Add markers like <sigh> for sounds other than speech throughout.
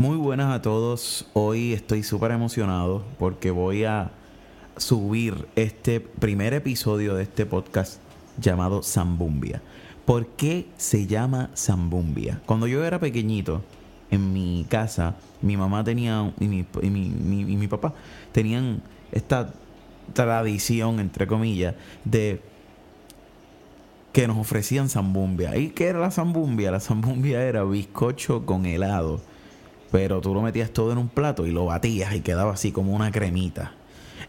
Muy buenas a todos. Hoy estoy súper emocionado porque voy a subir este primer episodio de este podcast llamado Zambumbia. ¿Por qué se llama Zambumbia? Cuando yo era pequeñito, en mi casa, mi mamá tenía y mi, y mi, mi- y mi papá tenían esta tradición, entre comillas, de que nos ofrecían zambumbia. ¿Y qué era la zambumbia? La zambumbia era bizcocho con helado. Pero tú lo metías todo en un plato y lo batías y quedaba así como una cremita.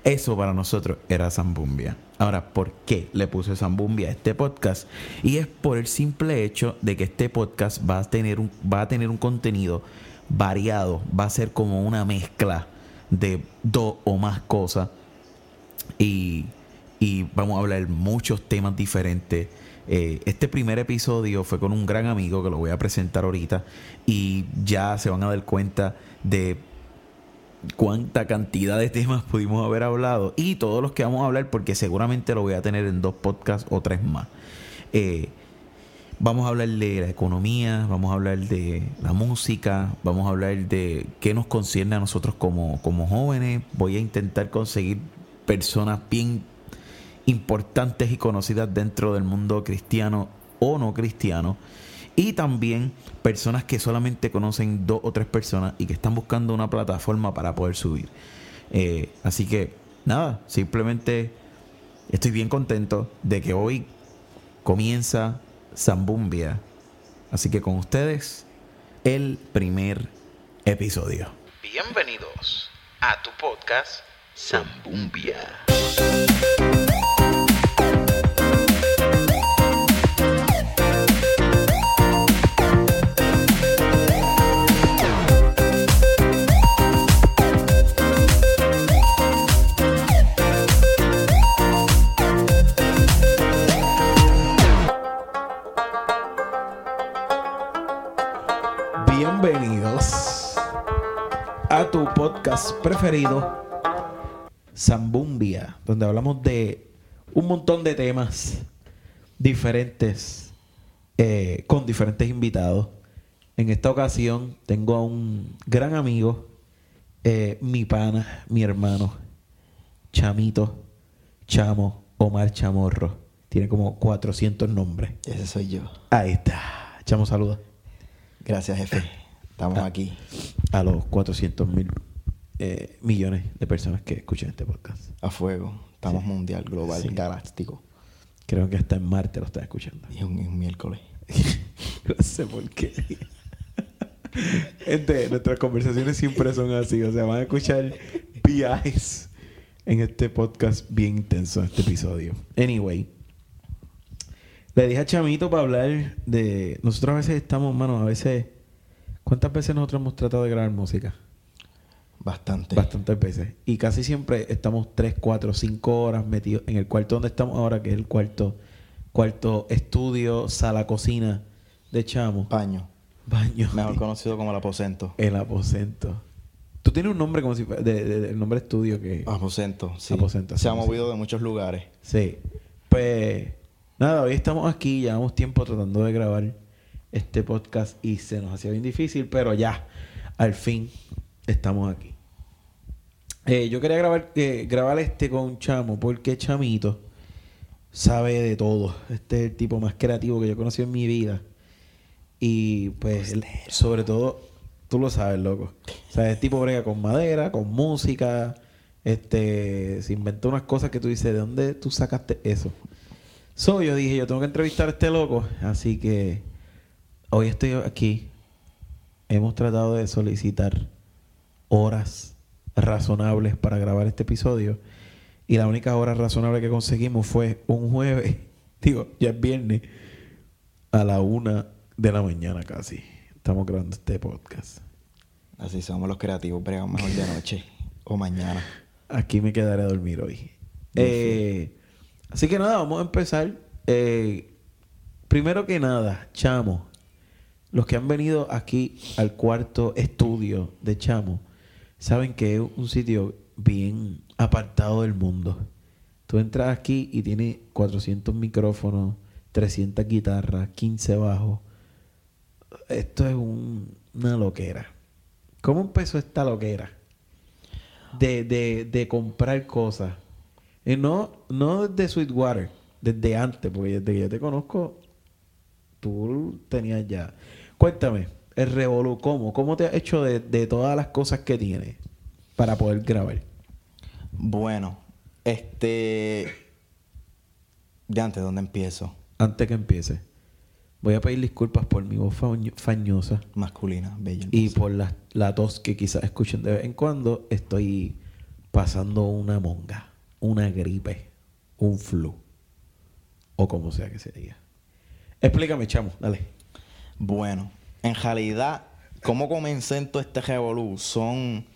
Eso para nosotros era zambumbia. Ahora, ¿por qué le puse zambumbia a este podcast? Y es por el simple hecho de que este podcast va a tener un, va a tener un contenido variado. Va a ser como una mezcla de dos o más cosas y, y vamos a hablar muchos temas diferentes. Eh, este primer episodio fue con un gran amigo que lo voy a presentar ahorita y ya se van a dar cuenta de cuánta cantidad de temas pudimos haber hablado y todos los que vamos a hablar porque seguramente lo voy a tener en dos podcasts o tres más. Eh, Vamos a hablar de la economía, vamos a hablar de la música, vamos a hablar de qué nos concierne a nosotros como, como jóvenes. Voy a intentar conseguir personas bien importantes y conocidas dentro del mundo cristiano o no cristiano. Y también personas que solamente conocen dos o tres personas y que están buscando una plataforma para poder subir. Eh, así que, nada, simplemente estoy bien contento de que hoy comienza Zambumbia. Así que con ustedes, el primer episodio. Bienvenidos a tu podcast Zambumbia. A tu podcast preferido, Zambumbia, donde hablamos de un montón de temas diferentes, eh, con diferentes invitados. En esta ocasión tengo a un gran amigo, eh, mi pana, mi hermano, Chamito, Chamo, Omar Chamorro. Tiene como 400 nombres. Ese soy yo. Ahí está. Chamo, saluda. Gracias, jefe. Estamos Ah. aquí. a los 400 mil eh, millones de personas que escuchan este podcast. A fuego. Estamos Sí. mundial, global, Sí. galáctico. Creo que hasta en Marte lo están escuchando. Y un, es un miércoles. <laughs> no sé por qué. Gente, nuestras conversaciones siempre son así. O sea, van a escuchar viajes en este podcast bien intenso, en este episodio. Anyway. Le dije a Chamito para hablar de... Nosotros a veces estamos, mano, a veces... ¿Cuántas veces nosotros hemos tratado de grabar música? Bastante. Bastantes veces. Y casi siempre estamos 3, 4, 5 horas metidos en el cuarto donde estamos ahora, que es el cuarto, cuarto estudio, sala, cocina de Chamo. Paño. Baño. Mejor <laughs> conocido como el aposento. El aposento. Tú tienes un nombre como si fuera... De, de- de- el nombre estudio que... Aposento, sí. Aposento, Se ha movido de muchos lugares. Sí. Pues... Nada, hoy estamos aquí. Llevamos tiempo tratando de grabar este podcast y se nos hacía bien difícil, pero ya, al fin, estamos aquí. Eh, yo quería grabar, eh, grabar este con Chamo porque Chamito sabe de todo. Este es el tipo más creativo que yo he conocido en mi vida. Y pues, él- sobre todo, tú lo sabes, loco. O sea, el tipo brega con madera, con música. Este, se inventó unas cosas que tú dices, ¿de dónde tú sacaste eso? So, yo dije, yo tengo que entrevistar a este loco. Así que hoy estoy aquí. Hemos tratado de solicitar horas razonables para grabar este episodio. Y la única hora razonable que conseguimos fue un jueves, <laughs> digo, ya es viernes, a la una de la mañana casi. Estamos grabando este podcast. Así somos los creativos. Bregamos mejor de noche <laughs> o mañana. Aquí me quedaré a dormir hoy. Eh, así que nada, vamos a empezar. Eh, primero que nada, Chamo. Los que han venido aquí al cuarto estudio de Chamo saben que es un sitio bien apartado del mundo. Tú entras aquí y tiene 400 micrófonos, 300 guitarras, 15 bajos. Esto es un- una loquera. ¿Cómo empezó esta loquera? De, de, de comprar cosas. Y no, no desde Sweetwater, desde antes, porque desde que yo te conozco, tú tenías ya. Cuéntame, el Revolu, ¿cómo? ¿Cómo te has hecho de, de todas las cosas que tienes para poder grabar? Bueno, este. De antes, ¿dónde empiezo? Antes que empiece, voy a pedir disculpas por mi voz fañ- fañosa Masculina, bella. y hermosa. por la, la tos que quizás escuchen de vez en cuando. Estoy pasando una monga, una gripe, un flu, o como sea que se diga. Explícame, chamo, dale. Bueno, en realidad, ¿cómo comencé en todo este revolú? Son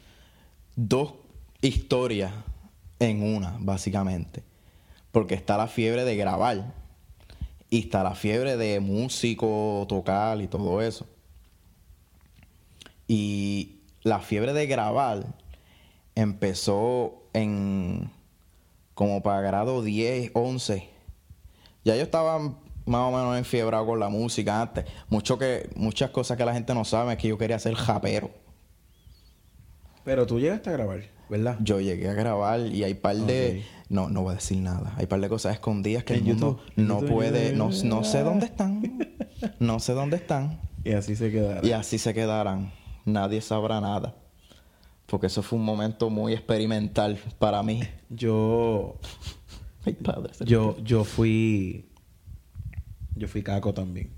dos historias en una, básicamente. Porque está la fiebre de grabar y está la fiebre de músico, tocar y todo eso. Y la fiebre de grabar empezó en como para grado 10, 11. Ya yo estaba más o menos enfiebrado con la música antes. Mucho que, muchas cosas que la gente no sabe es que yo quería ser japero. Pero tú llegaste a grabar, ¿verdad? Yo llegué a grabar y hay par de... No, no voy a decir nada. Hay par de cosas escondidas que el mundo YouTube. No YouTube, puede... No, no sé dónde están. No sé dónde están. Y así se quedaron. Y así se quedarán. Nadie sabrá nada. Porque eso fue un momento muy experimental para mí. Yo, Ay, padre. yo, yo fui, yo fui caco también.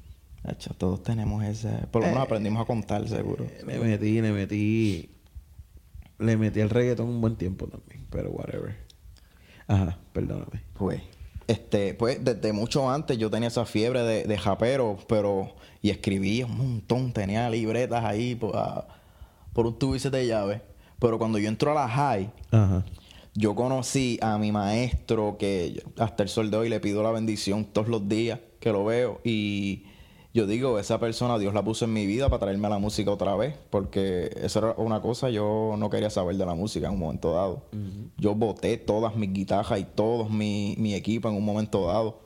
Todos tenemos ese... Por lo menos aprendimos a contar, seguro. Le metí, le metí, le metí el reggaetón un buen tiempo también, pero whatever. Ajá, perdóname. Pues, este, pues desde mucho antes yo tenía esa fiebre de, de japero, pero, y escribía un montón, tenía libretas ahí por, a- por un tubo y siete llaves. Pero cuando yo entro a la high, Ajá. yo conocí a mi maestro que hasta el sol de hoy le pido la bendición todos los días que lo veo y yo digo, esa persona Dios la puso en mi vida para traerme a la música otra vez, porque eso era una cosa, yo no quería saber de la música en un momento dado. Yo boté todas mis guitarras y todos mi, mi equipo en un momento dado.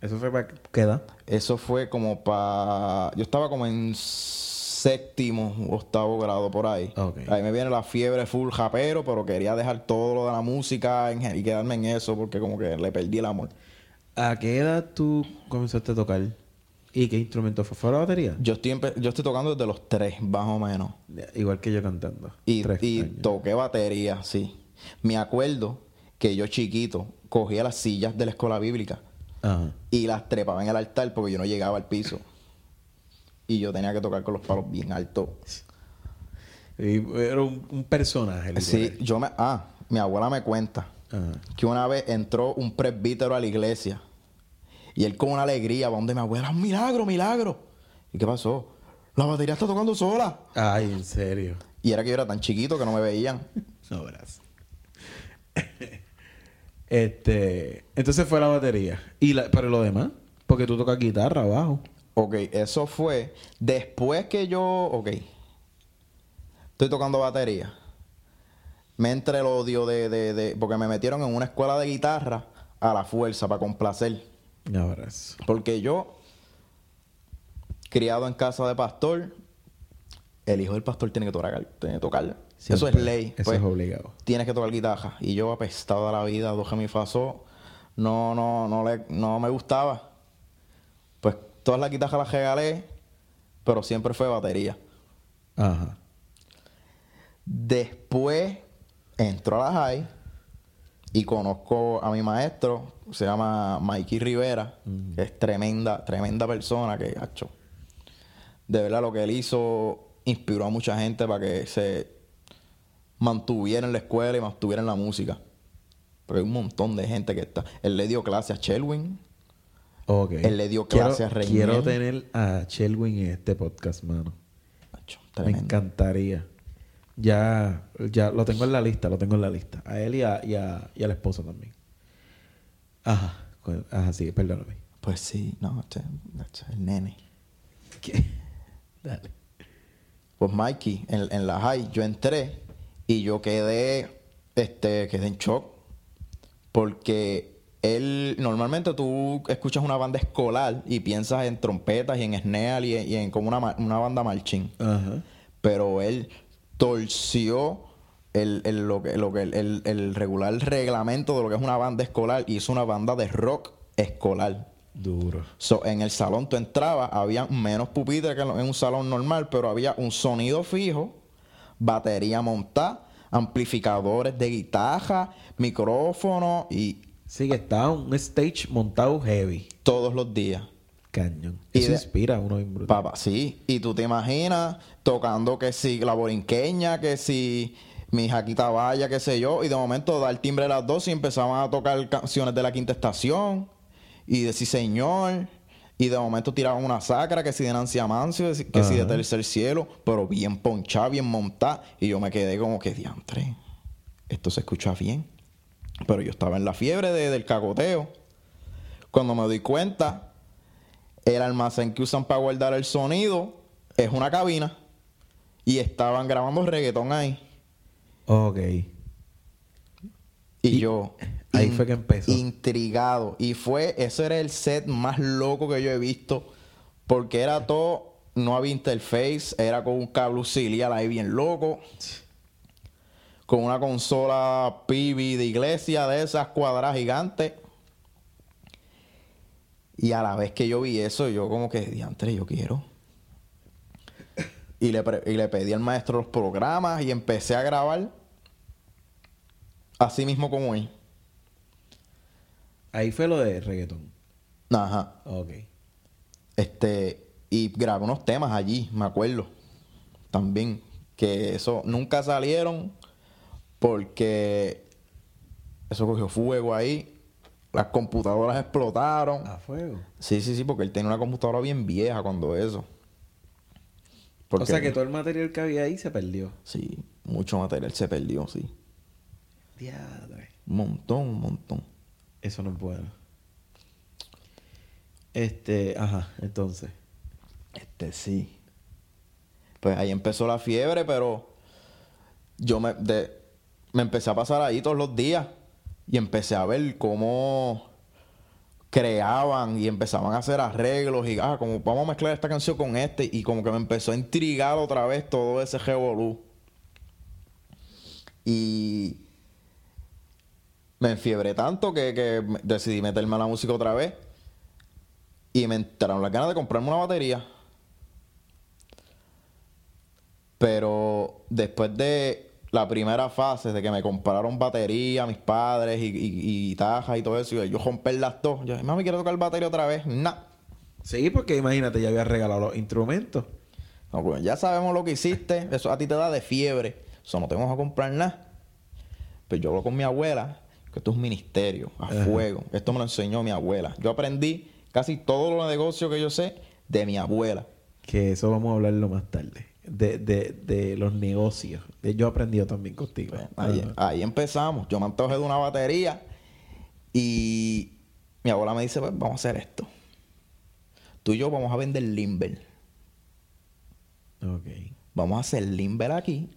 Eso fue para qué edad? Eso fue como para... Yo estaba como en séptimo, octavo grado por ahí. Ahí me viene la fiebre full japero, pero quería dejar todo lo de la música y quedarme en eso porque como que le perdí el amor. ¿A qué edad tú comenzaste a tocar? ¿Y qué instrumento fue? ¿Fue la batería? Yo estoy, yo estoy tocando desde los tres, más o menos. Igual que yo cantando. Y, toqué batería, sí. Me acuerdo que yo chiquito cogía las sillas de la escuela bíblica Ajá. y las trepaba en el altar porque yo no llegaba al piso. Y yo tenía que tocar con los palos bien altos. Y era un, un personaje. Sí, literal. yo me... Ah, mi abuela me cuenta Ajá. que una vez entró un presbítero a la iglesia y él con una alegría va donde mi abuela, un milagro, milagro. ¿Y qué pasó? La batería está tocando sola. Ay, en serio. Y era que yo era tan chiquito que no me veían. Sobras. <laughs> este. Entonces fue la batería. ¿Y la, pero lo demás? Porque tú tocas guitarra abajo. Ok, eso fue después que yo, ok, estoy tocando batería. Me entra el odio de, de, de, porque me metieron en una escuela de guitarra a la fuerza para complacer. Abrazos. Porque yo, criado en casa de pastor, el hijo del pastor tiene que tocar, tiene que tocar. Eso es ley. Eso pues, es obligado. Tienes que tocar guitarra. Y yo apestado de la vida, do, re, mi, fa, so, no, no, no, le, no me gustaba. Pues todas las guitarras las regalé, pero siempre fue batería. Ajá. Después entró a la high y conozco a mi maestro, se llama Mikey Rivera, que es tremenda, tremenda persona que, hacho, de verdad lo que él hizo inspiró a mucha gente para que se mantuviera en la escuela y mantuviera en la música. Porque hay un montón de gente que está. Él le dio clase a Shelwin. Ok. Él le dio Quiero- clase a Reinier. Quiero tener a Shelwin en este podcast, mano. Me encantaría. Ya, ya lo tengo en la lista, lo tengo en la lista. A él y a, y a, y a la esposa también. Ajá. Ajá, sí, perdóname. Pues sí, no, hacho, hacho, el nene. ¿Qué? <laughs> Dale. Pues Mikey, en, en la high, yo entré y yo quedé, este, quedé en shock. Porque él, normalmente tú escuchas una banda escolar y piensas en trompetas y en snare y, en- y en como una, una banda marching. Ajá. Pero él torció el, el- lo que, lo que, el, el- el regular reglamento de lo que es una banda escolar y hizo una banda de rock escolar. Duro. So, en el salón tú entrabas, había menos pupitres que en en un salón normal, pero había un sonido fijo, batería montada, amplificadores de guitarra, micrófono y Sí, que estaba un stage montado heavy. todos los días. Cañón. Y Eso de- inspira a uno bien brutal. Papá, sí. Y tú te imaginas tocando que si la borinqueña, que si mi jaquita vaya, qué sé yo. Y de momento da el timbre de las dos y empezaban a tocar canciones de la quinta estación. Y de sí señor. Y de momento tiraban una sacra, que si de Nancy Amancio, que si- de. Tercer Cielo. Pero bien ponchada, bien montada. Y yo me quedé como que diantre. Esto se escucha bien. Pero yo estaba en la fiebre de- del cacoteo. Cuando me doy cuenta, el almacén que usan para guardar el sonido es una cabina. Y estaban grabando reggaetón ahí. Ok. Y, Y yo. ahí fue que empezó. Intrigado. Y fue. Ese era el set más loco que yo he visto. Porque era todo. No había interface. Era con un cable auxiliar ahí bien loco. Con una consola PB de iglesia de esas cuadradas gigantes. Y a la vez que yo vi eso, yo como que, diantre, yo quiero. Y le, y le pedí al maestro los programas y empecé a grabar así mismo como él. Ahí fue lo de reggaetón. Ajá. Ok. Este, y grabé unos temas allí, me acuerdo. También. Que eso nunca salieron porque eso cogió fuego ahí. Las computadoras explotaron. A fuego. Sí, sí, sí, porque él tenía una computadora bien vieja cuando eso. Porque- O sea que todo el material que había ahí se perdió. Sí, mucho material se perdió, sí. Diadre. Un montón, un montón. Eso no es bueno. Este, ajá, entonces. Este sí. Pues ahí empezó la fiebre, pero yo me, de- me empecé a pasar ahí todos los días y empecé a ver cómo creaban y empezaban a hacer arreglos y ah, como vamos a mezclar esta canción con este y como que me empezó a intrigar otra vez todo ese revolú. Y me enfiebré tanto que, que decidí meterme a la música otra vez y me entraron las ganas de comprarme una batería. Pero después de la primera fase, de que me compraron batería, mis padres y, y, y guitarras y todo eso, y yo romper las dos, yo, mami, quiero tocar batería otra vez. Nah. Sí, porque imagínate, ya había regalado los instrumentos. No, pues ya sabemos lo que hiciste, eso a ti te da de fiebre, eso no te vamos a comprar nada. Pero yo hablo con mi abuela, que esto es un ministerio, a Ajá. fuego. Esto me lo enseñó mi abuela. Yo aprendí casi todos los negocios que yo sé de mi abuela. Que eso vamos a hablarlo más tarde. De, de, de los negocios. Eh, Yo he aprendido también contigo. Ahí, Ajá. ahí empezamos. Yo me antojé de una batería y mi abuela me dice, pues vamos a hacer esto. Tú y yo vamos a vender limber. Ok. Vamos a hacer limber aquí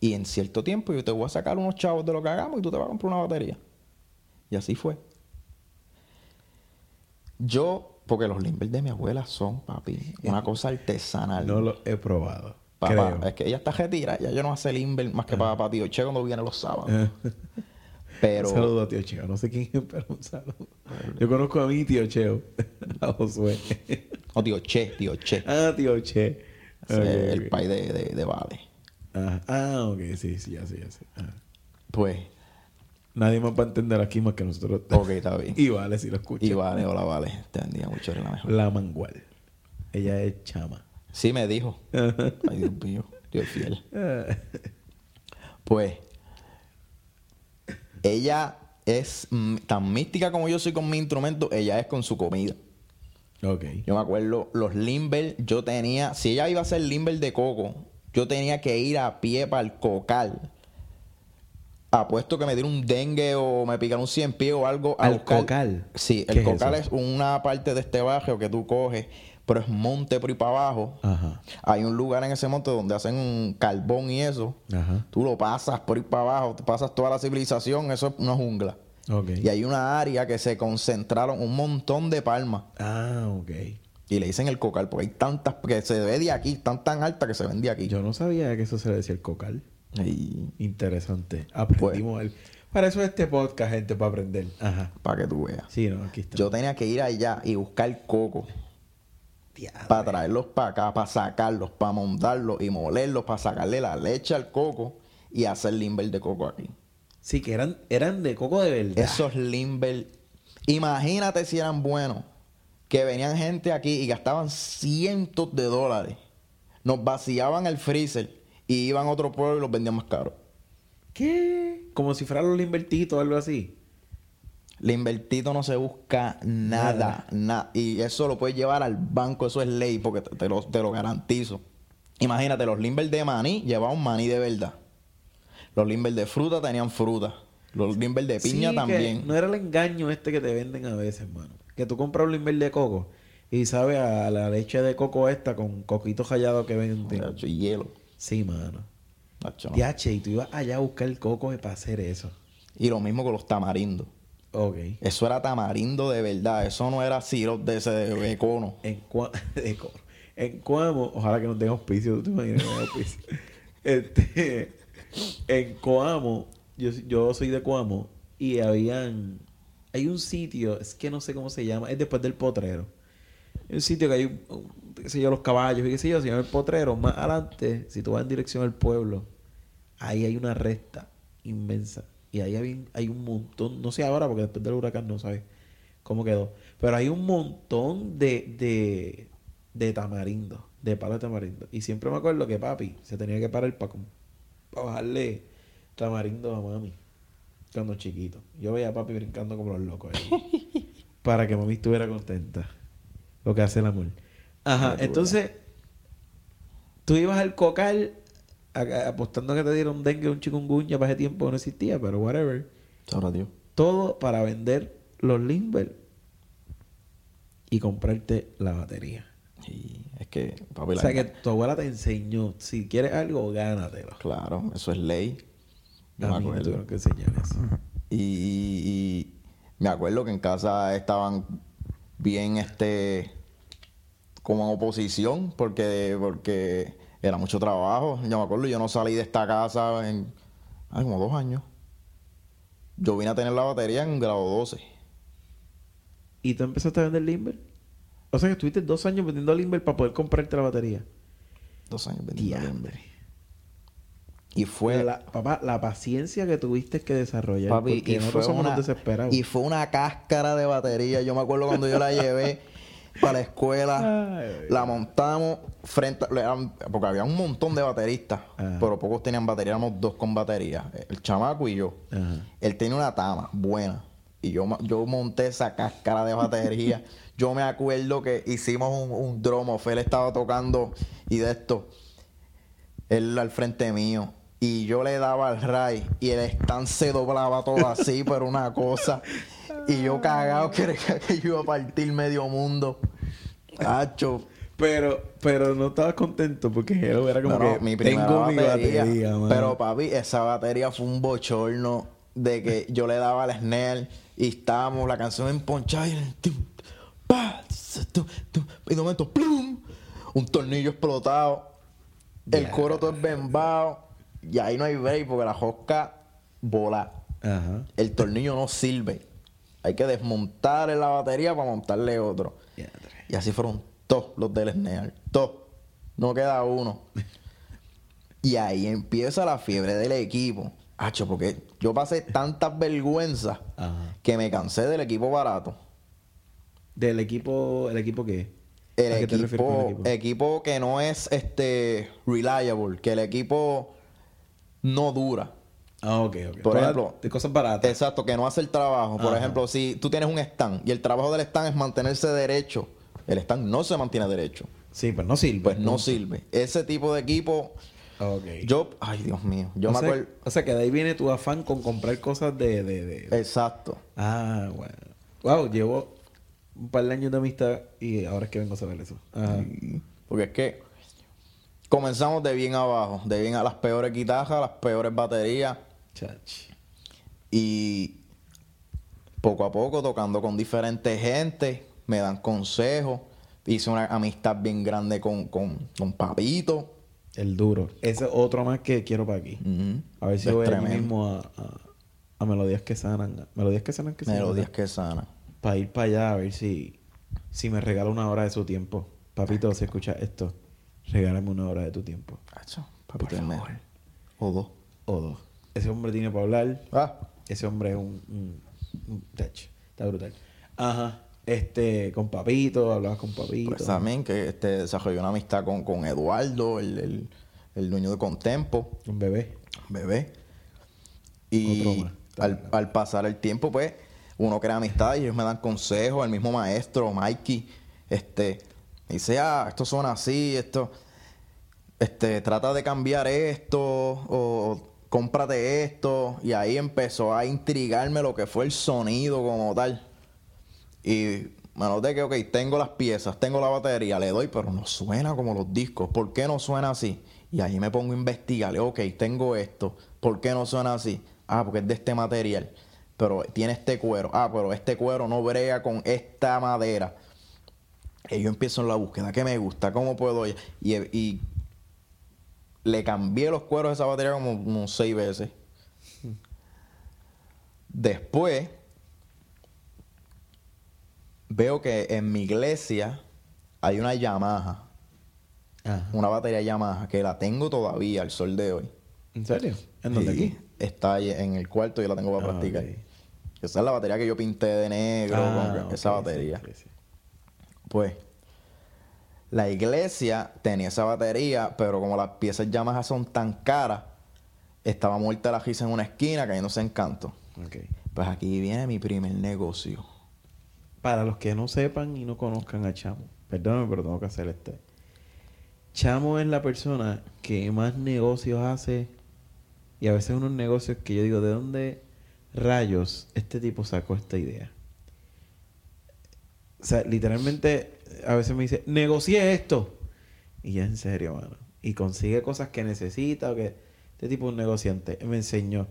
y en cierto tiempo yo te voy a sacar unos chavos de lo que hagamos y tú te vas a comprar una batería. Y así fue. Yo, porque los limber de mi abuela son, papi, una cosa artesanal. No lo he probado. Papá, creo. es que ella está retirada, ya yo no hace limber más que para, para tío Che cuando viene los sábados. Ajá. <laughs> Pero... Un saludo a tío Cheo. No sé quién es, <laughs> pero un saludo. Yo conozco a mi tío Cheo. <laughs> A Josué. No, tío Che, tío Che. ah, tío Che. El ok. país de, de, de Vale. Ah, ah, ok. Sí, sí, ya sé, ya sé. Ajá. Pues, Nadie más va a entender aquí más que nosotros. ok, está bien. <laughs> Y vale si lo escucha. Y Vale, hola Vale. Te bendiga mucho, la mejor. La mangual. Ella es chama. Sí, me dijo. <laughs> Ay, Dios mío, Dios fiel. <laughs> Pues, ella es tan mística como yo soy con mi instrumento, ella es con su comida. ok. Yo me acuerdo, los limber, yo tenía, si ella iba a hacer limber de coco, yo tenía que ir a pie para el cocal. Apuesto que me diera un dengue o me picara un cien pie o algo. a ¿Al cocal? Sí, ¿Qué el cocal es una parte de este barrio que tú coges, pero es monte por ahí para abajo. Ajá. Hay un lugar en ese monte donde hacen un carbón y eso. Ajá. Tú lo pasas por ir para abajo, tú pasas toda la civilización, eso es una jungla. Ok. Y hay una área que se concentraron un montón de palmas. Ah, ok. Y le dicen el cocal, porque hay tantas, que se ve de aquí, están tan altas que se ven de aquí. Yo no sabía que eso se le decía el cocal. Interesante. Aprendimos. el- Para eso es este podcast, gente, para aprender. Ajá. para que tú veas. Sí, no, aquí está. Yo tenía que ir allá y buscar coco Diablo. para traerlos para acá, para sacarlos, para montarlos y molerlos, para sacarle la leche al coco y hacer limber de coco aquí. Sí, que eran, eran de coco de verdad. Esos limber, imagínate si eran buenos, que venían gente aquí y gastaban cientos de dólares, nos vaciaban el freezer y iban a otro pueblo y los vendían más caros. ¿Qué? Como si fueran los limbertitos o algo así. Limbertito no se busca nada, nada. Y eso lo puedes llevar al banco, eso es ley, porque te, te lo, te lo garantizo. Imagínate, los limber de maní llevaban maní de verdad. Los limber de fruta tenían fruta. Los limber de piña Sí, que también. No era el engaño este que te venden a veces, hermano. Que tú compras un limber de coco y sabe a la leche de coco esta con coquito rallado que venden. Y hielo. Sí, mano. Nacho, no. Y tú ibas allá a buscar el coco para hacer eso. Y lo mismo con los tamarindos. Ok. Eso era tamarindo de verdad. Eso no era sirop de ese de, de cono. En, Cua- <laughs> de en Coamo, ojalá que no tenga auspicio, ¿tú te imaginas que auspicio? <laughs> Este, en Coamo, yo, yo soy de Coamo y habían, hay un sitio, es que no sé cómo se llama, es después del potrero. Un sitio que hay, un- qué sé yo, los caballos y qué sé yo, se llama el potrero. Más adelante, si tú vas en dirección al pueblo, ahí hay una recta inmensa. Y ahí hay, hay un montón, no sé ahora porque después del huracán no sabes cómo quedó. Pero hay un montón de, de, de tamarindo, de palo de tamarindo. Y siempre me acuerdo que papi se tenía que parar para bajarle tamarindo a mami cuando chiquito. Yo veía a papi brincando como los locos ahí. <laughs> para que mami estuviera contenta. Lo que hace el amor. Ajá, entonces tú ibas al cocal a- a- apostando a que te dieron dengue o un chikungunya para ese tiempo no existía, pero whatever. Sabrá Dios. Todo para vender los Limber y comprarte la batería. Y es que, papi, O la- sea que tu abuela te enseñó, si quieres algo, gánatelo. claro, eso es ley. Yo me A mí me acuerdo. que enseñar eso. Y, y- y me acuerdo que en casa estaban bien este como en oposición porque porque era mucho trabajo. Yo me acuerdo, yo no salí de esta casa en ay, como dos años. Yo vine a tener la batería en grado 12. ¿Y tú empezaste a vender Limber? O sea que estuviste dos años vendiendo Limber para poder comprarte la batería. Dos años vendiendo. Limber. Y fue la, papá, la paciencia que tuviste que desarrollar. Papi, porque y nosotros fue, somos una, desesperados. y fue una cáscara de batería. Yo me acuerdo cuando yo la llevé para la escuela, <laughs> Ay, la montamos frente a, porque había un montón de bateristas, Ajá. pero pocos tenían batería, éramos dos con batería, el chamaco y yo. Ajá. Él tenía una tama buena y yo, yo monté esa cáscara de batería. <laughs> yo me acuerdo que hicimos un, un drum off, él estaba tocando y de esto, él al frente mío. Y yo le daba al ray y el stand se doblaba todo así, <laughs> pero una cosa. Y yo cagado creía que yo iba a partir medio mundo. Hacho. Pero, pero no estabas contento porque hello, era como No, no, que mi primera tengo mi batería. batería, mano. pero papi, esa batería fue un bochorno de que yo le daba al snare y estábamos la canción tum, tum, y de momento ¡plum! un tornillo explotado, el coro todo embembado y ahí no hay break porque la josca bola. Ajá. El tornillo no sirve. Hay que desmontar la batería para montarle otro. Y así fueron todos los del snare. Todos. No queda uno. y ahí empieza la fiebre del equipo. Hacho, porque yo pasé tantas vergüenzas Ajá. que me cansé del equipo barato. Del equipo, ¿el equipo qué? El ¿A qué te refieres con equipo, equipo que no es este reliable, que el equipo no dura. Ah, ok, ok. Por ejemplo, de cosas baratas. Exacto, que no hace el trabajo. Por Ajá. ejemplo, si tú tienes un stand y el trabajo del stand es mantenerse derecho, el stand no se mantiene derecho. Sí, pues no sirve. Pues no sirve. Ese tipo de equipo, Ok. yo, ay Dios mío, yo o me sea, acuerdo. O sea, que de ahí viene tu afán con comprar cosas de... de, de- Exacto. Ah, bueno. Wow, llevo un par de años de amistad y ahora es que vengo a saber eso. Ajá. Porque es que comenzamos de bien abajo, de bien a las peores guitarras, las peores baterías Chach. y poco a poco tocando con diferentes gente, me dan consejos. hice una amistad bien grande con, con, con Papito. El duro. Ese es otro más que quiero para aquí. A ver si Es voy tremendo. mismo a, a, a Melodías que sanan. Melodías que sanan que Melodías que sana. Para ir para allá a ver si, si me regala una hora de su tiempo. Papito, si escuchas esto, regálame una hora de tu tiempo. Hacho, Papito Por favor. mejor. O dos. O dos. Ese hombre tiene para hablar. Ah, Ese hombre es un, un, un. Está brutal. Ajá. Este, con Papito, hablabas con Papito. pues también que este, desarrolló una amistad con, con Eduardo, el, el, el dueño de Contempo, Un bebé. bebé. Y al, al pasar el tiempo, pues, uno crea amistad y ellos me dan consejos. El mismo maestro, Mikey, este, dice, ah, esto suena así, esto, este, trata de cambiar esto, o cómprate esto. Y ahí empezó a intrigarme lo que fue el sonido como tal. Y me noté que, ok, tengo las piezas, tengo la batería, le doy, pero no suena como los discos. ¿Por qué no suena así? Y ahí me pongo a investigar, ok, tengo esto, ¿por qué no suena así? Ah, porque es de este material, pero tiene este cuero. Ah, pero este cuero no brega con esta madera. Y yo empiezo en la búsqueda, ¿qué me gusta? ¿Cómo puedo? Y, y le cambié los cueros de esa batería como, como seis veces. Después, veo que en mi iglesia hay una Yamaha, Ajá. una batería Yamaha, que la tengo todavía al sol de hoy. ¿En serio? ¿En dónde Sí, aquí? Está en el cuarto y la tengo para Ah, practicar. Esa es la batería que yo pinté de negro, Ah, con esa batería. sí, sí. Pues, la iglesia tenía esa batería, pero como las piezas Yamaha son tan caras, estaba muerta la risa en una esquina cayéndose en canto. Ok. Pues aquí viene mi primer negocio. Para los que no sepan y no conozcan a Chamo, perdóname, pero tengo que hacer este. Chamo es la persona que más negocios hace y a veces unos negocios que yo digo, ¿de dónde rayos este tipo sacó esta idea? O sea, literalmente a veces me dice, negocié esto. Y ya en serio, mano. Y consigue cosas que necesita o que este tipo es un negociante. Me enseñó.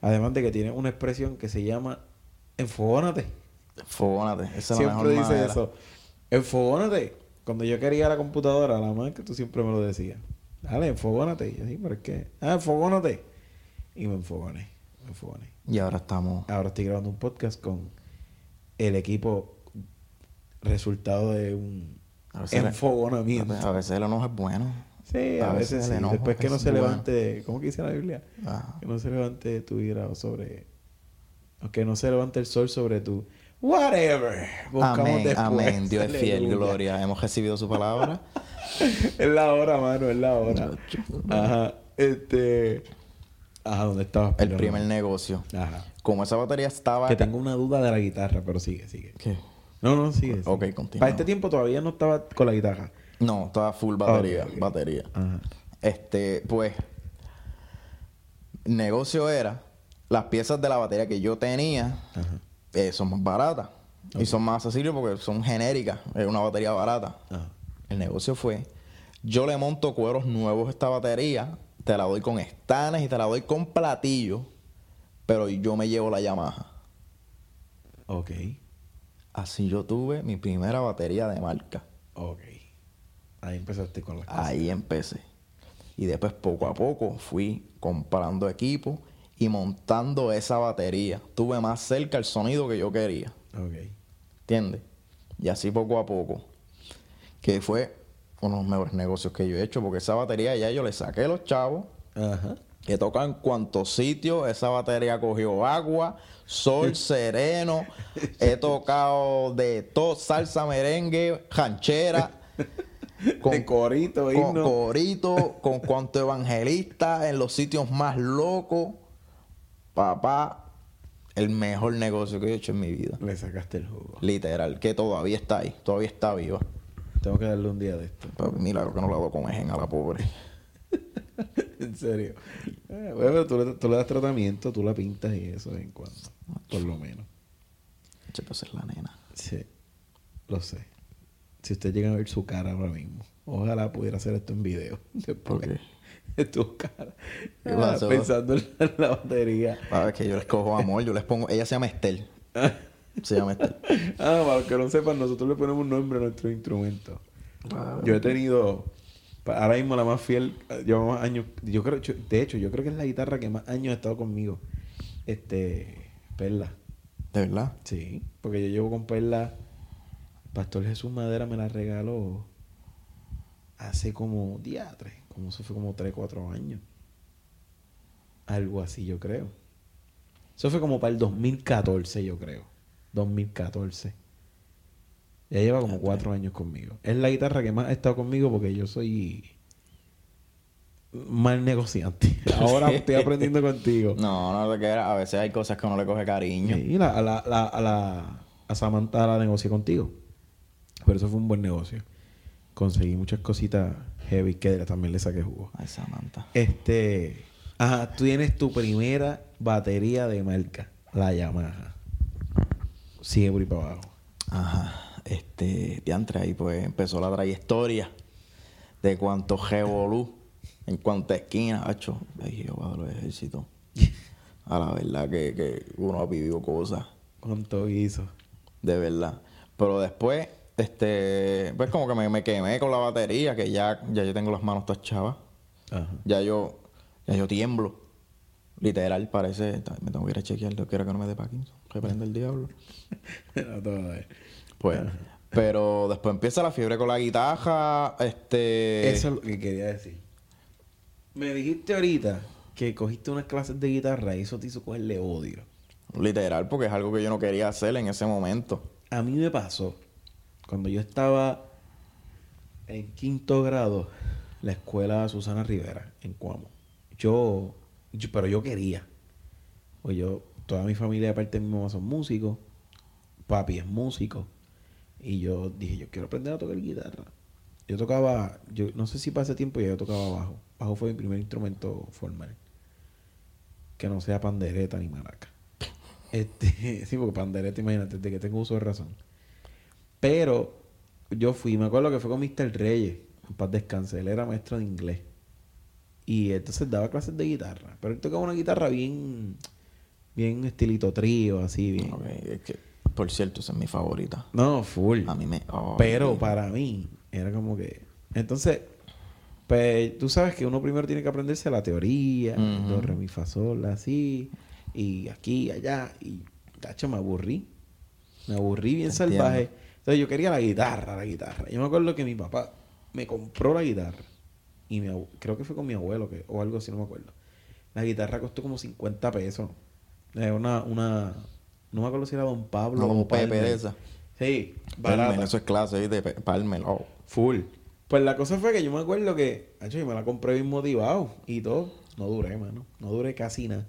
Además de que tiene una expresión que se llama enfogónate. Fogónate, esa es la mejor Siempre dice manera. eso. Enfogónate. Cuando yo quería la computadora, la más que tú siempre me lo decías. Dale, enfogónate. Y yo, sí, ¿por qué? Ah, enfogónate. Y me enfogoné. Me enfogoné. Y ahora estamos. Ahora estoy grabando un podcast con el equipo resultado de un enfogonamiento. a veces el enojo es bueno. Sí, a, a veces, sí. enojo Después que no se bueno. levante, ¿cómo que dice la Biblia? Que no se levante tu ira sobre... o Que no se levante el sol sobre tu... Whatever. Buscamos Amén, después. amén. Dios es fiel, gloria. Hemos recibido su palabra. <laughs> Es la hora, mano, es la hora. Ajá. Este... Ajá, ¿dónde estabas? El primer negocio. Ajá. Como esa batería estaba. Que tengo una duda de la guitarra, pero sigue, sigue. ¿Qué? No, no, sigue. Ok, continúa. Para este tiempo todavía no estaba con la guitarra. No, estaba full batería. Batería. Ajá. Este, pues. Negocio era. Las piezas de la batería que yo tenía Ajá. eh, son más baratas. Y son más accesibles porque son genéricas. Es una batería barata. Ajá. El negocio fue, yo le monto cueros nuevos a esta batería, te la doy con estanes y te la doy con platillo, pero yo me llevo la Yamaha. Ok. Así yo tuve mi primera batería de marca. Ok. Ahí empezaste con las cosas. Ahí empecé. Y después poco a poco fui comprando equipo y montando esa batería. Tuve más cerca el sonido que yo quería. Ok. ¿Entiendes? Y así poco a poco. Que fue uno de los mejores negocios que yo he hecho, porque esa batería ya yo le saqué los chavos. Ajá. He tocado en cuantos sitios, esa batería cogió agua, sol <laughs> sereno, he tocado de todo, salsa, merengue, ranchera, <laughs> De corito, con himno. corito, con <laughs> cuanto evangelista, en los sitios más locos. Papá, el mejor negocio que he hecho en mi vida. Le sacaste el jugo. Literal, que todavía está ahí, todavía está viva. Tengo que darle un día de esto. Pero milagro que no la doy con ejen a la pobre. En serio. Eh, bueno, tú le, tú le das tratamiento, tú la pintas y eso de vez en cuando. Por lo menos. Che, pues es la nena. Sí. Lo sé. Si usted llega a ver su cara ahora mismo, ojalá pudiera hacer esto en video. Después <laughs> ¿Por qué? de tu cara. ¿Qué Ah, pensando en la, en la batería. A ver, que yo les cojo amor, yo les pongo. Ella se llama Estel. <laughs> Se llama Esther. Ah, para los que no sepan, nosotros le ponemos un nombre a nuestro instrumento. Yo he tenido, ahora mismo la más fiel, eh, lleva más años, yo creo, de hecho, yo creo que es la guitarra que más años ha estado conmigo. Este, Perla. ¿De verdad? Sí, porque yo llevo con Perla, Pastor Jesús Madera me la regaló hace como diatres, como eso fue como 3, 4 años. Algo así, yo creo. Eso fue como para el 2014, yo creo. 2014. Ya lleva como 4 años conmigo. Es la guitarra que más ha estado conmigo porque yo soy mal negociante. <laughs> Ahora estoy aprendiendo contigo. No, no te queda. A veces hay cosas que uno le coge cariño. Y la, a, la, la- a, la, a Samantha la negocié contigo. Pero eso fue un buen negocio. Conseguí muchas cositas heavy que también le saqué jugo. Ay, Samantha. Este. Ajá, tú tienes tu primera batería de marca, la Yamaha. Sigue por ahí para abajo. Ajá. Este, diantre, ahí pues empezó la trayectoria de cuánto revolú, en cuánta esquina, hacho. Ay, Jehová de los ejércitos. A la verdad que, que uno ha vivido cosas, ¿Cuánto hizo? de verdad. Pero después, este, pues como que me, me quemé con la batería, que ya, ya yo tengo las manos todas chavas. Ajá. Ya yo, ya yo tiemblo. Literal, parece, me tengo que ir a chequear, yo quiero que no me dé Parkinson, que prende el diablo. <laughs> No, todavía. Pues, pero después empieza la fiebre con la guitarra, este... Eso es lo que quería decir. Me dijiste ahorita que cogiste unas clases de guitarra y eso te hizo cogerle odio. Literal, porque es algo que yo no quería hacer en ese momento. A mí me pasó cuando yo estaba en quinto grado, la escuela Susana Rivera, en Cuamo. Yo, yo- pero yo quería. Pues yo, toda mi familia, aparte de mi mamá, son músicos. Papi es músico. Y yo dije, yo quiero aprender a tocar guitarra. Yo tocaba, yo no sé si para ese tiempo ya yo tocaba bajo. Bajo fue mi primer instrumento formal. Que no sea pandereta ni maraca. <laughs> Este, <laughs> sí, porque pandereta, imagínate, de que tengo uso de razón. Pero yo fui, me acuerdo que fue con Mr. Reyes, en paz descanse, él era maestro de inglés. Y entonces daba clases de guitarra. Pero él tocaba una guitarra bien, bien estilito trío, así bien. Ok, es que, por cierto, esa es mi favorita. No, full. A mí me... oh, Pero sí. para mí era como que... Entonces, pues tú sabes que uno primero tiene que aprenderse la teoría, Ujú. do, re, mi, fa, sol, así, y aquí, allá, y tacho, me aburrí. Me aburrí bien Entiendo. salvaje. Entonces yo quería la guitarra, la guitarra. Yo me acuerdo que mi papá me compró la guitarra. Y mi creo que fue con mi abuelo que, o algo así, no me acuerdo. La guitarra costó como 50 pesos. Una, una, no me acuerdo si era Don Pablo No, o un Pepe de esa. Sí, Palmer, barata. eso es clase, ¿viste? Pe- Palmer, oh. Full. Pues la cosa fue que yo me acuerdo que, acho, yo me la compré bien motivado y todo. No duré, mano. No duré casi nada.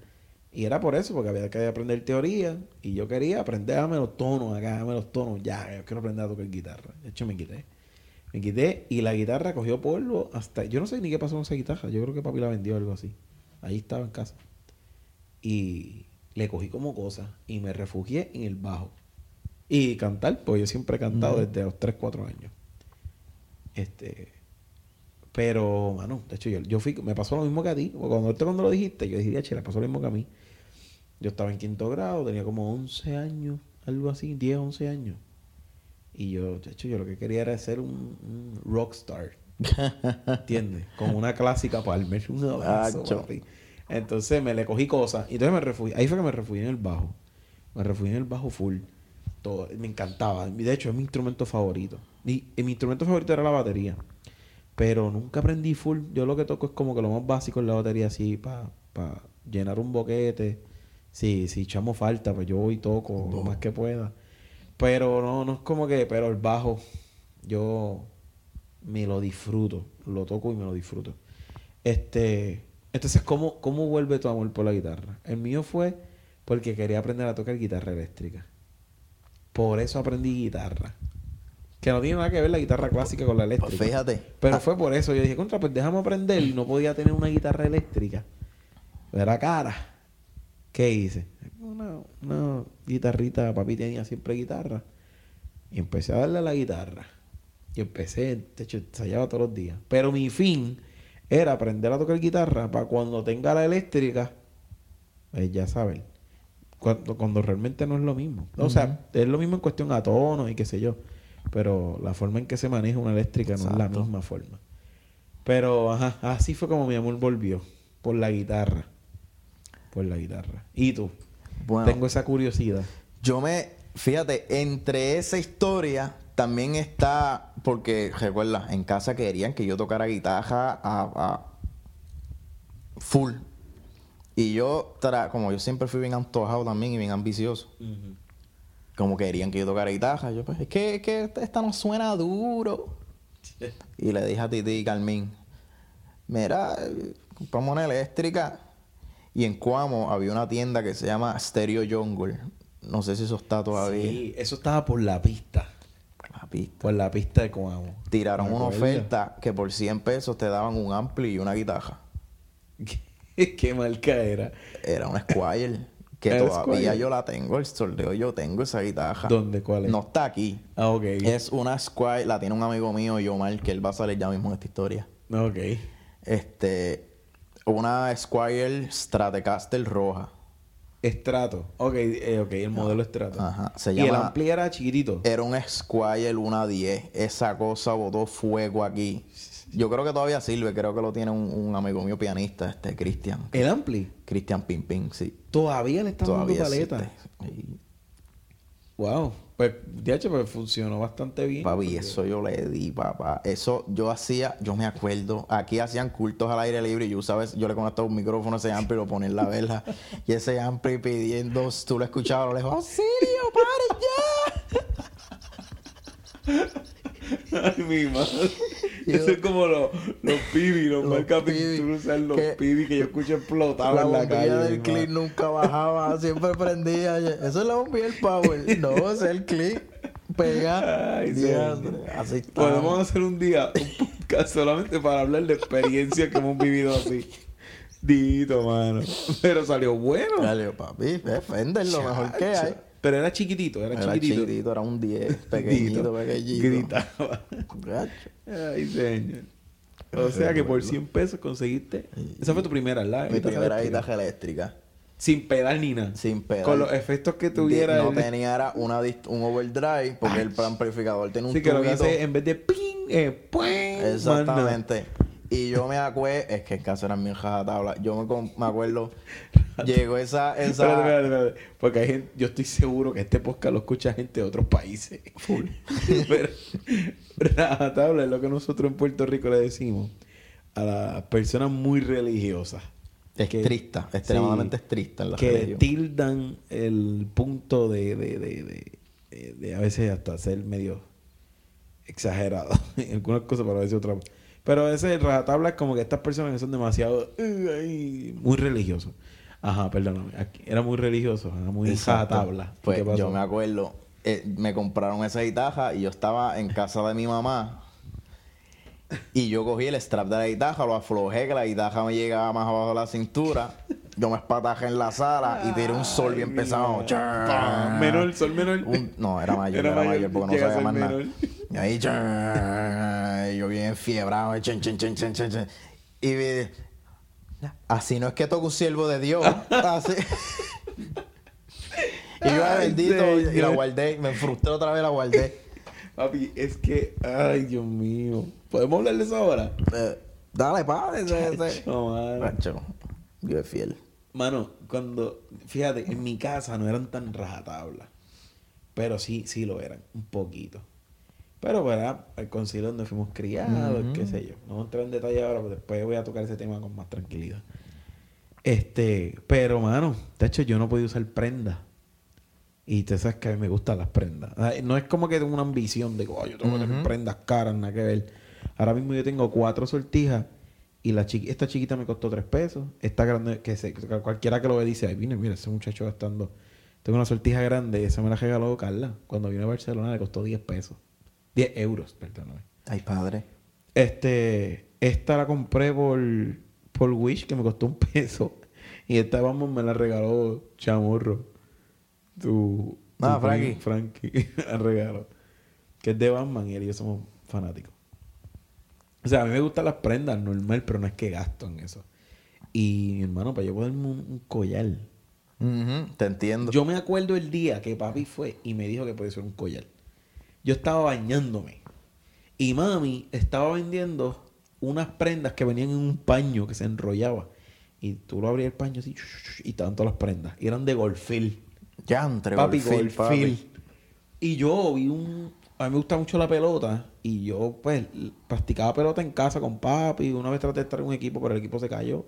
Y era por eso, porque había que aprender teoría. Y yo quería aprender, dame los tonos acá, dame los tonos. Ya, yo quiero aprender a tocar guitarra. De hecho, me quité. Me quité y la guitarra cogió polvo hasta... Yo no sé ni qué pasó con esa guitarra. Yo creo que papi la vendió o algo así. Ahí estaba en casa. Y le cogí como cosa y me refugié en el bajo. Y cantar, pues yo siempre he cantado Ujú. desde los 3, 4 años. Este. Pero, mano, de hecho, yo, yo fui, me pasó lo mismo que a ti. Cuando, cuando lo dijiste, yo dije, che, le pasó lo mismo que a mí. Yo estaba en quinto grado, tenía como 11 años, algo así, 10, 11 años. Y yo, de hecho, yo lo que quería era ser un, un rockstar. <laughs> ¿Entiendes? Como una clásica Palmer. Un abrazo. Entonces me le cogí cosas. Y entonces me refugié. Ahí fue que me refugié en el bajo. Me refugié en el bajo full. Todo. Me encantaba. De hecho, es mi instrumento favorito. Y, y mi instrumento favorito era la batería. Pero nunca aprendí full. Yo lo que toco es como que lo más básico en la batería, así, para llenar un boquete. Si, si echamos falta, pues yo voy y toco lo más que pueda. Pero no, no es como que, pero el bajo, yo me lo disfruto. Lo toco y me lo disfruto. Este, entonces, ¿cómo, ¿cómo vuelve tu amor por la guitarra? El mío fue porque quería aprender a tocar guitarra eléctrica. Por eso aprendí guitarra. Que no tiene nada que ver la guitarra clásica con la eléctrica. Pues fíjate. Pero Ah, fue por eso. Yo dije, contra, pues déjame aprender. Y no podía tener una guitarra eléctrica. Era cara. ¿Qué hice? Una, una guitarrita. Papi tenía siempre guitarra. Y empecé a darle a la guitarra. Y empecé, de hecho, ensayaba todos los días. Pero mi fin era aprender a tocar guitarra para cuando tenga la eléctrica, pues ya saben, Cuando, cuando realmente no es lo mismo. O sea, es lo mismo en cuestión a tono y qué sé yo. Pero la forma en que se maneja una eléctrica no es la misma forma. Pero, ajá, así fue como mi amor volvió. Por la guitarra. Por la guitarra. ¿Y tú? Bueno, Tengo esa curiosidad. yo me. Fíjate, entre esa historia también está. Porque, recuerda, en casa querían que yo tocara guitarra a, a full. Y yo, tra- como yo siempre fui bien antojado también y bien ambicioso, como querían que yo tocara guitarra, yo pues, es que, es que esta no suena duro. <laughs> Y le dije a Titi y Carmín, mira, compramos una eléctrica. Y en Cuamo había una tienda que se llama Stereo Jungle. No sé si eso está todavía. Sí, eso estaba por la pista. Pista. Por la pista de Coamo. Tiraron una oferta que por 100 pesos te daban un ampli y una guitarra. ¿Qué, <laughs> qué marca era? Era una Squire. Que todavía Squire. yo la tengo, el soldeo, yo tengo esa guitarra. ¿Dónde? ¿Cuál es? No está aquí. Ah, ok. Es una Squire, la tiene un amigo mío, Yomar, que él va a salir ya mismo en esta historia. Ok. Este, una Squire Stratocaster roja. Estrato. Ok, eh, ok, el modelo Estrato. Ajá, se y el llama- ampli era chiquitito. Era un Squire, una 10. Esa cosa botó fuego aquí. Yo creo que todavía sirve, creo que lo tiene un, un amigo mío pianista, este Cristian. El ampli. Cristian Pimpin, sí. Todavía le está dando Todavía paleta. existe. Y, Wow. Pues, de hecho, pues funcionó bastante bien. Papi, porque- eso yo le di, papá. Eso yo hacía, yo me acuerdo, aquí hacían cultos al aire libre y yo, ¿sabes? Yo le conectaba un micrófono a ese ampli y lo ponía en la verja. <laughs> y ese ampli pidiendo, tú lo escuchabas a lo lejos, ¡Auxilio, pare ya! <laughs> <laughs> Ay, mi madre. Yo- Eso es como los, los pibis, los, Los marca pibis, pintura, ¿sabes? los que- pibis que yo escucho explotar La en la bombilla calle. del mi clip madre. nunca bajaba, siempre prendía. Eso es la bombilla del power. No, ese es el clip. Pega. Ay, señor. Así está. Podemos hacer un día un podcast solamente para hablar de experiencias que hemos vivido así. Dito, mano. Pero salió bueno. Dale, papi, ve, Fender lo mejor que hay. Pero era chiquitito, era, Era chiquitito. chiquitito, era un 10, <laughs> pequeñito, pequeñito. Gritaba. Gacho. Ay, señor. O sea que por 100 pesos conseguiste. Esa fue tu primera, ¿verdad? Mi primera guitarra eléctrica. Sin pedal ni nada. Sin pedal. Con los efectos que tuviera. No el- tenía era una un overdrive porque el amplificador tiene un Sí, que lo que hace en vez de pling, eh. Exactamente. Y yo me acuerdo, es que en casa eran bien tabla. Yo me, me acuerdo, <laughs> llegó esa, esa, Espérate, espérate, espérate. Porque hay gente, yo estoy seguro que este podcast lo escucha gente de otros países. Full. <laughs> Pero rajatabla es lo que nosotros en Puerto Rico le decimos a las personas muy religiosas. estricta, extremadamente estricta en la que religión. tildan el punto de, de, de, de- de- de a veces hasta ser medio exagerado <laughs> en algunas cosas para decir otra pero a veces el rajatabla es como que estas personas que son demasiado "Uy, ay", muy religiosos ajá perdóname aquí era muy religioso era muy rajatabla ¿Y Pues yo me acuerdo, eh, me compraron esa guitarra y yo estaba en casa de mi mamá. Y yo cogí el strap de la guitarra, lo aflojé, que la guitarra me llegaba más abajo de la cintura. Yo me espatajé en la sala y tiré un sol bien pesado. menor sol menor Un- no, era mayor, Era era, mayor, porque no sabía más nada. Y ahí, yo bien fiebrado. Y así no es que toque un siervo de Dios. <laughs> Así. <laughs> y yo, Ay, bendito, y la guardé, me frustré otra vez, la guardé. papi es que ay Dios mío podemos hablar de eso ahora Eh, dale, padre, mano. Macho, Dios es fiel. Mano, cuando, fíjate, en mi casa no eran tan rajatablas. Pero sí, sí lo eran, un poquito. Pero, ¿verdad? El concilio donde fuimos criados, qué sé yo. No entrar en detalle ahora, porque después voy a tocar ese tema con más tranquilidad. Este, pero, mano, de hecho, yo no podía usar prendas. Y tú sabes que a mí me gustan las prendas. No es como que tengo una ambición de "Oh, yo tengo que tener prendas caras, nada que ver. Ahora mismo yo tengo cuatro sortijas y la chiqui- esta chiquita me costó tres pesos. Esta grande, que se, cualquiera que lo ve dice, ay, mira, mira, ese muchacho gastando. Tengo una sortija grande, esa me la regaló Carla. Cuando vino a Barcelona le costó 10 pesos. 10 euros, perdóname. Ay, padre. Este, esta la compré por, por Wish, que me costó un peso. Y esta, vamos, me la regaló Chamorro. Tu. Ah, tu Frankie. Frankie, <laughs> la regaló. Que es de Batman y él y yo somos fanáticos. O sea, a mí me gustan las prendas normal, pero no es que gasto en eso. Y mi hermano, para yo ponerme un, un collar Te entiendo. Yo me acuerdo el día que papi fue y me dijo que podía ser un collar. Yo estaba bañándome y mami estaba vendiendo unas prendas que venían en un paño que se enrollaba. Y tú lo abrías el paño así y estaban todas las prendas. Y eran de golfil. ya entre Papi, golfil. Y yo vi un... A mí me gusta mucho la pelota. Y yo, pues, practicaba pelota en casa con papi. Una vez traté de estar en un equipo, pero el equipo se cayó.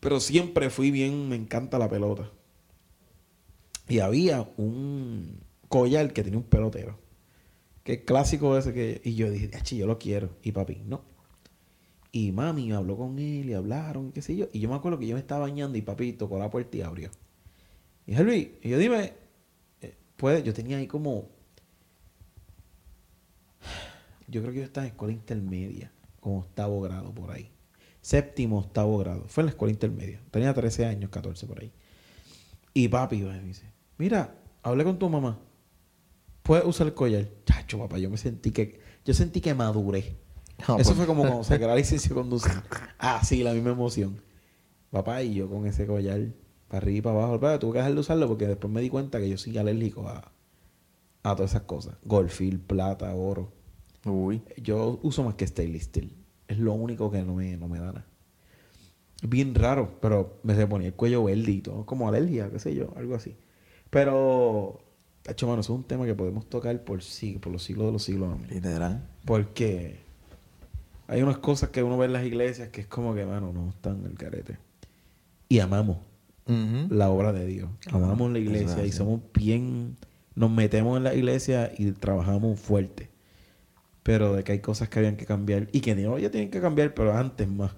Pero siempre fui bien... Me encanta la pelota. Y había un collar que tenía un pelotero. Que clásico ese que... Y yo dije, "Achi, yo lo quiero. Y papi, no. Y mami habló con él y hablaron, qué sé yo. Y yo me acuerdo que yo me estaba bañando y papi tocó la puerta y abrió. Y dije, Luis, y yo dime, eh, puede, yo tenía ahí como, yo creo que yo estaba en escuela intermedia, como octavo grado por ahí. Séptimo, octavo grado. Fue en la escuela intermedia. Tenía 13 años, 14 por ahí. Y papi me dice, mira, hablé con tu mamá. Puedes usar el collar. Chacho, papá, yo me sentí que, yo sentí que maduré. No, Eso pues. fue como cuando saqué <laughs> la licencia de conducir. Ah, sí, la misma emoción. Papá, y yo con ese collar para arriba y para abajo. Pero tuve que dejar de usarlo porque después me di cuenta que yo soy alérgico a, a todas esas cosas. Golfil, plata, oro. Uy. Yo uso más que stainless steel. Es lo único que no me, no me da nada. Es bien raro, pero me se ponía el cuello verde y todo. Como alergia, qué sé yo, algo así. Pero, hecho, mano, eso es un tema que podemos tocar por, sig- por los siglos de los siglos. amén. Literal. Porque hay unas cosas que uno ve en las iglesias que es como que, mano, no están en el carete. Y amamos la obra de Dios. Amamos la iglesia y somos bien... Nos metemos en la iglesia y trabajamos fuerte. Pero de que hay cosas que habían que cambiar. Y que no ya tienen que cambiar, pero antes más.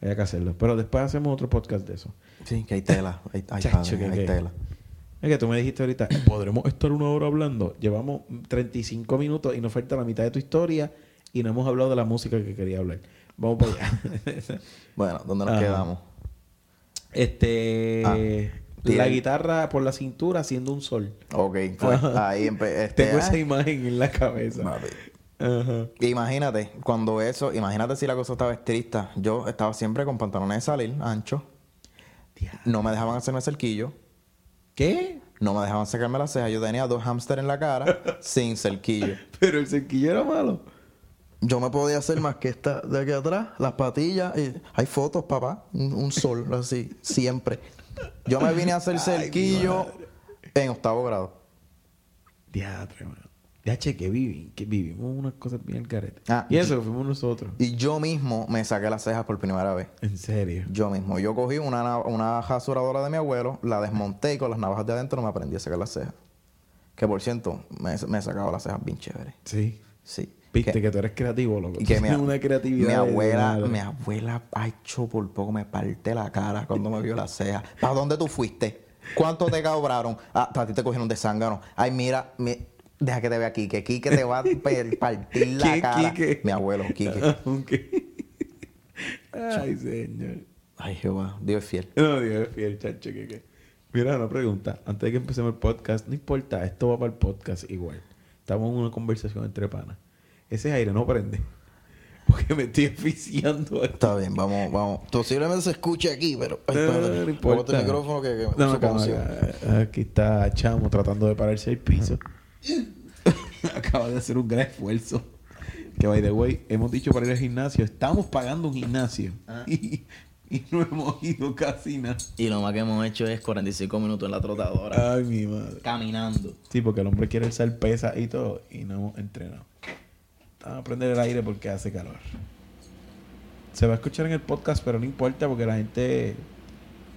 Había que hacerlo. Pero después hacemos otro podcast de eso. Sí, que hay tela. Hay, hay, Chacho, padre, que- hay que- tela. Es que tú me dijiste ahorita, podremos estar una hora hablando. Llevamos 35 minutos y nos falta la mitad de tu historia y no hemos hablado de la música que quería hablar. Vamos para allá. <laughs> Bueno, ¿dónde nos quedamos? este. Ah, la guitarra por la cintura haciendo un sol. Ok, pues ahí <laughs> este, Tengo esa ay, imagen en la cabeza. Ajá. Imagínate, cuando eso, imagínate si la cosa estaba estricta. Yo estaba siempre con pantalones de salir, anchos. No me dejaban hacerme cerquillo. ¿Qué? No me dejaban sacarme las cejas. Yo tenía dos hámster en la cara <laughs> sin cerquillo. Pero el cerquillo era malo. Yo me podía hacer más que esta de aquí atrás, las patillas. Y hay fotos, papá. Un, un sol, así, siempre. Yo me vine a hacer cerquillo en octavo grado. Diatre, mano. Ya che, que, vivi, que vivimos unas cosas bien al carete. Ah, y eso que fuimos nosotros. Y yo mismo me saqué las cejas por primera vez. En serio. Yo mismo. Yo cogí una, na- una rasuradora de mi abuelo, la desmonté y con las navajas de adentro me aprendí a sacar las cejas. Que por cierto, me, me he sacado las cejas bien chéveres. Sí. Sí. Viste Que- que, tú eres creativo, loco. y que mi, una creatividad. mi abuela, mi abuela, ay, cho, por poco me parte la cara cuando me vio las cejas. ¿Para dónde tú fuiste? ¿Cuánto te cobraron? Ah, para ti te cogieron de zángano. Ay, mira, mi- deja que te vea Quique. Quique te va a <laughs> partir la ¿Qué cara. Quique? Mi abuelo, Quique. Ah, ok. Ay, señor. Ay, Jehová, Dios es fiel. No, Dios es fiel, chacho, que, que. Mira, una pregunta. Antes de que empecemos el podcast, no importa, esto va para el podcast igual. Estamos en una conversación entre panas. Ese aire no prende. <laughs> Porque me estoy asfixiando. aquí. Está bien, vamos, vamos. Posiblemente se escuche aquí, pero. Ay, No, no Luego importa. micrófono que, que No, acá- aquí está Chamo tratando de pararse al piso. <laughs> Acaba de hacer un gran esfuerzo. Que, by the way, hemos dicho para ir al gimnasio. Estamos pagando un gimnasio. Ah. <laughs> Y, y no hemos ido casi nada. Y lo más que hemos hecho es 45 minutos en la trotadora. Ay, mi madre. Caminando. Sí, porque el hombre quiere ser pesa y todo. Y no hemos entrenado. Vamos a prender el aire porque hace calor. Se va a escuchar en el podcast, pero no importa porque la gente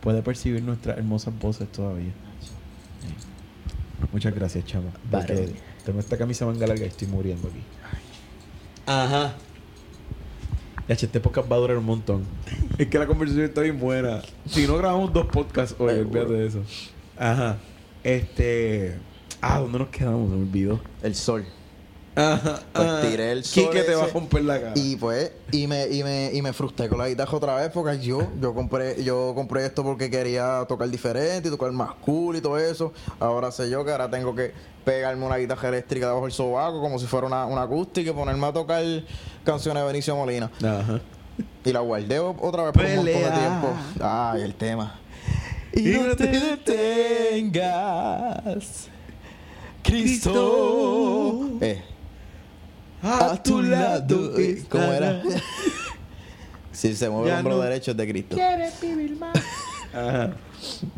puede percibir nuestras hermosas voces todavía. Muchas gracias, chama. Porque tengo esta camisa manga larga y estoy muriendo aquí. Ajá. Ya, este podcast va a durar un montón. <laughs> Es que la conversación está bien buena. Si no grabamos dos podcasts hoy, olvídate de eso. Ajá. Este. Ah, ¿dónde nos quedamos? Se me olvidó. El sol. Ajá. Pues tiré el sol Quique te va a romper la cara. Y pues, y me, y me, y me frustré con la guitarra otra vez porque yo, yo compré, yo compré esto porque quería tocar diferente y tocar más cool y todo eso. Ahora sé yo que ahora tengo que pegarme una guitarra eléctrica debajo del sobaco como si fuera una, una acústica y ponerme a tocar canciones de Benicio Molina. Ajá. Y la guardé otra vez por un montón de Pelea. tiempo. Ay, el tema. y no te detengas. Cristo. Eh, a tu lado. ¿Cómo era? si <laughs> se mueve Ya el hombro no. derecho es de Cristo. Ajá.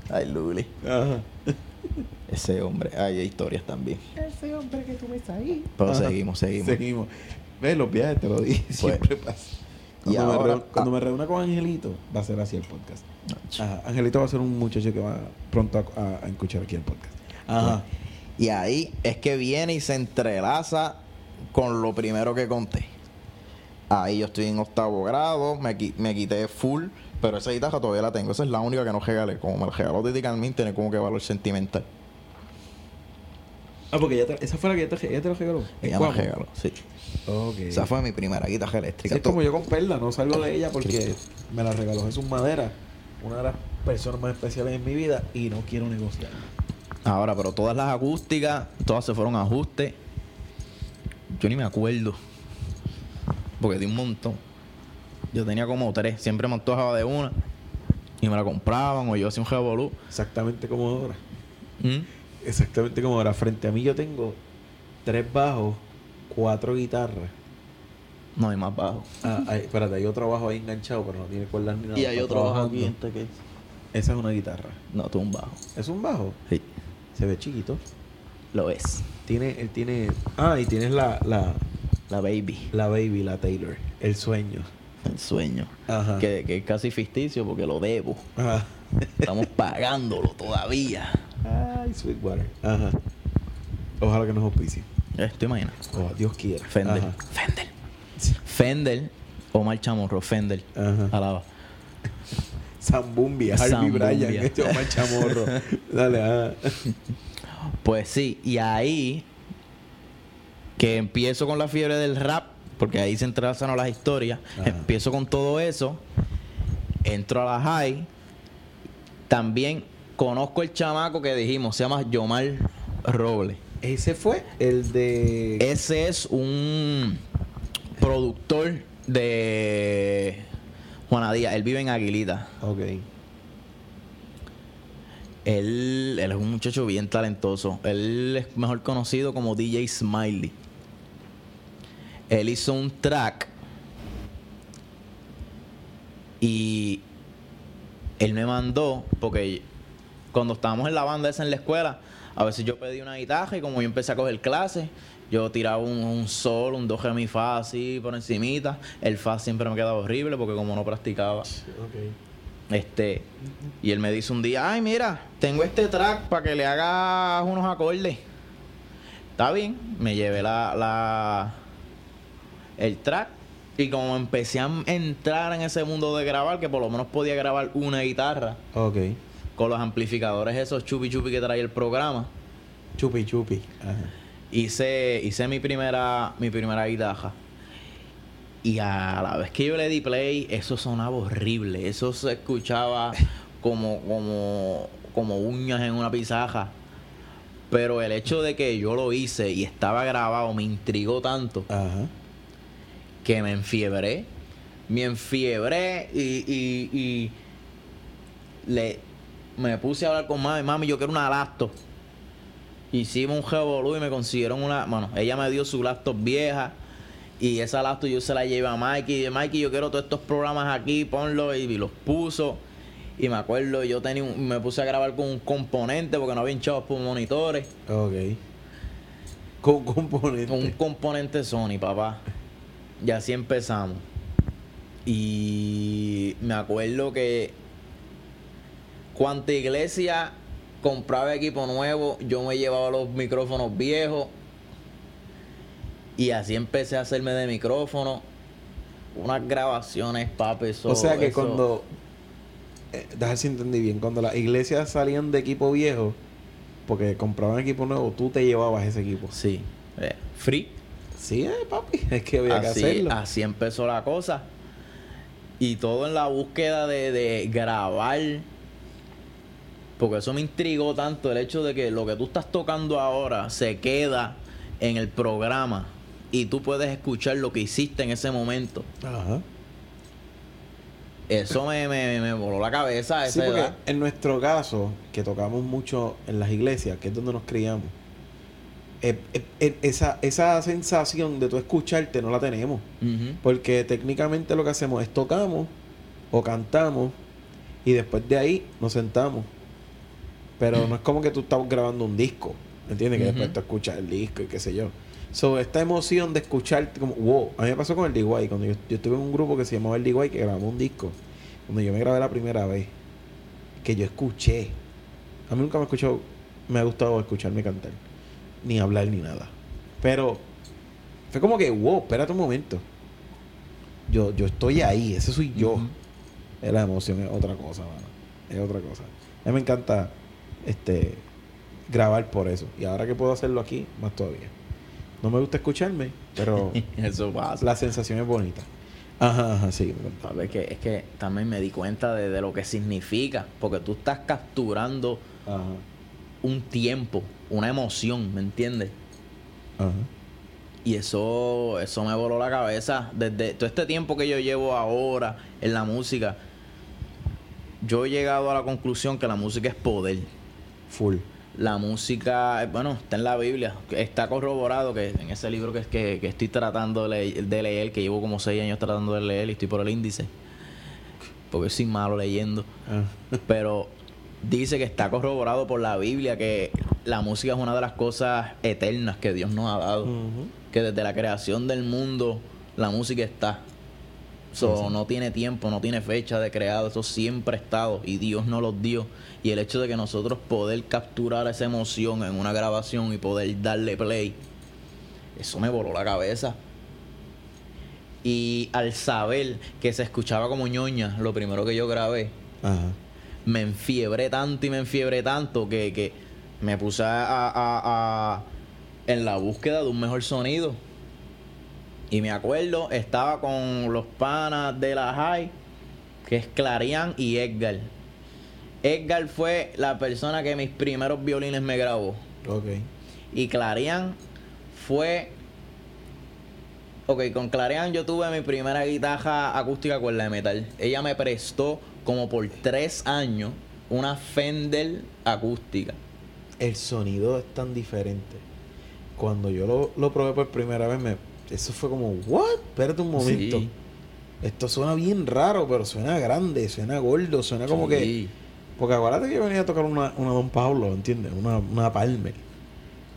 Ay, Luli. Ajá. <laughs> Ese hombre. Ay, hay historias también. Ese hombre que tú ves ahí. Pero Ajá. seguimos, seguimos. Seguimos. ¿Ves? Los viajes te lo dije. Siempre pasa. y Cuando, me, ahora- reu- cuando ah. me reúna con Angelito, va a ser así el podcast. Ajá. Angelito va a ser un muchacho que va pronto a, a- a escuchar aquí el podcast. Ajá. Y ahí es que viene y se entrelaza con lo primero que conté. Ahí yo estoy en octavo grado, me, qui- me quité full, pero esa guitarra todavía la tengo. Esa es la única que no regalé. Como me la regaló Titi Carmín, tiene como que valor sentimental. Ah, porque ya te- esa fue la que ya te, ella te la regaló. Ella me Guapo. regaló, sí. Esa fue mi primera guitarra eléctrica. Sí, es como yo con Perla, no salgo de ella porque me la regaló Jesús Madera, una de las personas más especiales en mi vida, y no quiero negociar. Ahora, pero todas las acústicas, todas se fueron a ajuste. Yo ni me acuerdo. Porque di un montón. Yo tenía como tres. Siempre me antojaba de una. Y me la compraban o yo hacía un revolú. Exactamente como ahora. ¿Mm? Exactamente como ahora. Frente a mí yo tengo tres bajos, cuatro guitarras. No hay más bajo. Ah, hay- espérate, hay otro bajo ahí enganchado, pero no tiene cuerdas ni nada. Y hay otro bajo aquí. Este que es. Esa es una guitarra. No, tú un bajo. ¿Es un bajo? Sí. Se ve chiquito. Lo es. Tiene, él tiene. Ah, y tienes la, la, La baby. la baby, la Taylor. El sueño. El sueño. Ajá. Que, que es casi ficticio porque lo debo. Ajá. Estamos <laughs> pagándolo todavía. Ay, Sweetwater. Ajá. Ojalá que nos auspicie. Eh, ¿Te imaginas? Oh, Dios quiera. Fender. Ajá. Fender. Fender. Omar Chamorro. Fender. Ajá. Alaba. Zambumbia, Harvey. Bryan, este <laughs> Omar Chamorro. <laughs> Dale, ajá. Pues sí, y ahí que empiezo con la fiebre del rap, porque ahí se entrelazan las historias, Ajá. empiezo con todo eso, entro a la high, también conozco el chamaco que dijimos, se llama Yomar Robles. Ese fue el de. Ese es un productor de Juana Díaz, él vive en Aguilita. Ok. Él, es un muchacho bien talentoso. Él es mejor conocido como DJ Smiley. Él hizo un track y él me mandó, porque cuando estábamos en la banda esa en la escuela, a veces yo pedí una guitarra y como yo empecé a coger clases, yo tiraba un, sol, un do, re, mi, fa así por encimita. El fa siempre me quedaba horrible porque como no practicaba. Este, y él me dice un día, ay, mira, tengo este track para que le hagas unos acordes. Está bien, me llevé la, la el track y como empecé a entrar en ese mundo de grabar, que por lo menos podía grabar una guitarra Ok. con los amplificadores esos chupi chupi que trae el programa, Chupi, chupi. Ajá. hice, hice mi primera, mi primera guitarra. Y a la vez que yo le di play, eso sonaba horrible. Eso se escuchaba como, como, como uñas en una pizarra. Pero el hecho de que yo lo hice y estaba grabado me intrigó tanto Ajá. que me enfiebré. Me enfiebré y, y, y le, me puse a hablar con mami. Mami, yo quiero una laptop. Hicimos un revolú y me consiguieron una. Bueno, ella me dio su laptop vieja. Y esa laptop yo se la llevé a Mikey. Y dije, Mikey, yo quiero todos estos programas aquí, ponlos. Y, los puso. Y me acuerdo, yo tenía un- me puse a grabar con un componente porque no había chavos por monitores. Ok. Con componente. Con un componente Sony, papá. Y así empezamos. Y me acuerdo que cuanta iglesia compraba equipo nuevo, yo me llevaba los micrófonos viejos. Y así empecé a hacerme de micrófono. Unas grabaciones, papi. eso- o sea que eso- cuando. Eh, dejar si entendí bien. Cuando las iglesias salían de equipo viejo, porque compraban equipo nuevo, tú te llevabas ese equipo. Sí. eh, free. Sí, eh, papi. <laughs> Es que había que así, hacerlo. así empezó la cosa. Y todo en la búsqueda de, de grabar. Porque eso me intrigó tanto el hecho de que lo que tú estás tocando ahora se queda en el programa y tú puedes escuchar lo que hiciste en ese momento. Ajá. Eso me, me, me voló la cabeza. a Sí, esa porque edad. en nuestro caso, que tocamos mucho en las iglesias, que es donde nos criamos, eh, eh, eh, esa, esa sensación de tú escucharte no la tenemos. Porque técnicamente lo que hacemos es tocamos o cantamos y después de ahí nos sentamos. Pero no es como que tú estás grabando un disco, ¿entiendes? Que después tú escuchas el disco y qué sé yo. So, esta emoción de escucharte como, wow, a mí me pasó con el DIY, cuando yo, yo estuve en un grupo que se llamaba el DIY que grabamos un disco, cuando yo me grabé la primera vez, que yo escuché. A mí nunca me ha escuchado, me ha gustado escucharme cantar, ni hablar ni nada. Pero fue como que, wow, espérate un momento. Yo, yo estoy ahí, ese soy yo. Es la emoción, es otra cosa, mano. Es otra cosa. A mí me encanta este grabar por eso. Y ahora que puedo hacerlo aquí, más todavía. No me gusta escucharme, pero <laughs> Eso pasa. la sensación es bonita. Ajá, ajá, sí. ¿Sabes? Que, es que también me di cuenta de, de lo que significa. Porque tú estás capturando Ajá, un tiempo, una emoción, ¿me entiendes? ajá. Y eso, eso me voló la cabeza. Desde todo este tiempo que yo llevo ahora en la música, yo he llegado a la conclusión que la música es poder. Full. La música, eh, bueno, está en la Biblia, está corroborado que en ese libro que, que, que estoy tratando de, le- de leer, que llevo como seis años tratando de leer y estoy por el índice, porque soy malo leyendo, Ah, <laughs> pero dice que está corroborado por la Biblia que la música es una de las cosas eternas que Dios nos ha dado, que desde la creación del mundo la música está. So, no tiene tiempo, no tiene fecha de creado, eso siempre ha estado y Dios nos los dio. Y el hecho de que nosotros poder capturar esa emoción en una grabación y poder darle play, eso me voló la cabeza. Y al saber que se escuchaba como ñoña, lo primero que yo grabé, Ajá. me enfiebré tanto y me enfiebré tanto que, que me puse a, a- a- en la búsqueda de un mejor sonido. Y me acuerdo, estaba con los panas de la high, que es Clarian y Edgar. Edgar fue la persona que mis primeros violines me grabó. Ok. Y Clarian fue. Ok, con Clarian yo tuve mi primera guitarra acústica con la de metal. Ella me prestó como por tres años una Fender acústica. El sonido es tan diferente. Cuando yo lo, lo probé por primera vez, me, eso fue como, ¿what? Espérate un momento. Sí. Esto suena bien raro, pero suena grande, suena gordo, suena como que. Sí. Porque acuérdate que yo venía a tocar una, una Don Pablo, ¿entiendes? Una, una Palmer.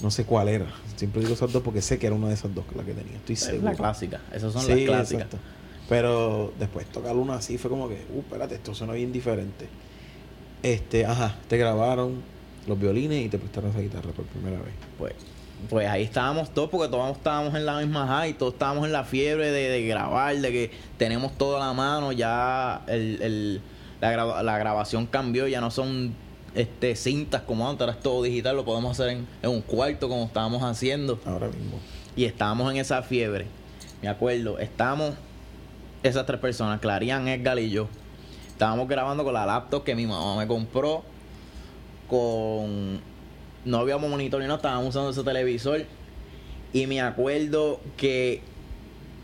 No sé cuál era. Siempre digo esas dos porque sé que era una de esas dos la que tenía. Estoy Es seguro. la clásica. Esas son Sí, las clásicas. exacto. Pero después tocar una así fue como que, uh, espérate, esto suena bien diferente. Este, ajá, te grabaron los violines y te prestaron esa guitarra por primera vez. Pues, pues ahí estábamos todos, porque todos estábamos en la misma high, todos estábamos en la fiebre de, de grabar, de que tenemos todo a la mano, ya el, el- la, graba- la grabación cambió, ya no son este cintas como antes, ahora es todo digital, lo podemos hacer en, en un cuarto como estábamos haciendo. Ahora mismo. Y estábamos en esa fiebre. Me acuerdo, estábamos esas tres personas, Clarian, Edgar y yo. Estábamos grabando con la laptop que mi mamá me compró. Con. No habíamos monitor ni no, estábamos usando ese televisor. Y me acuerdo que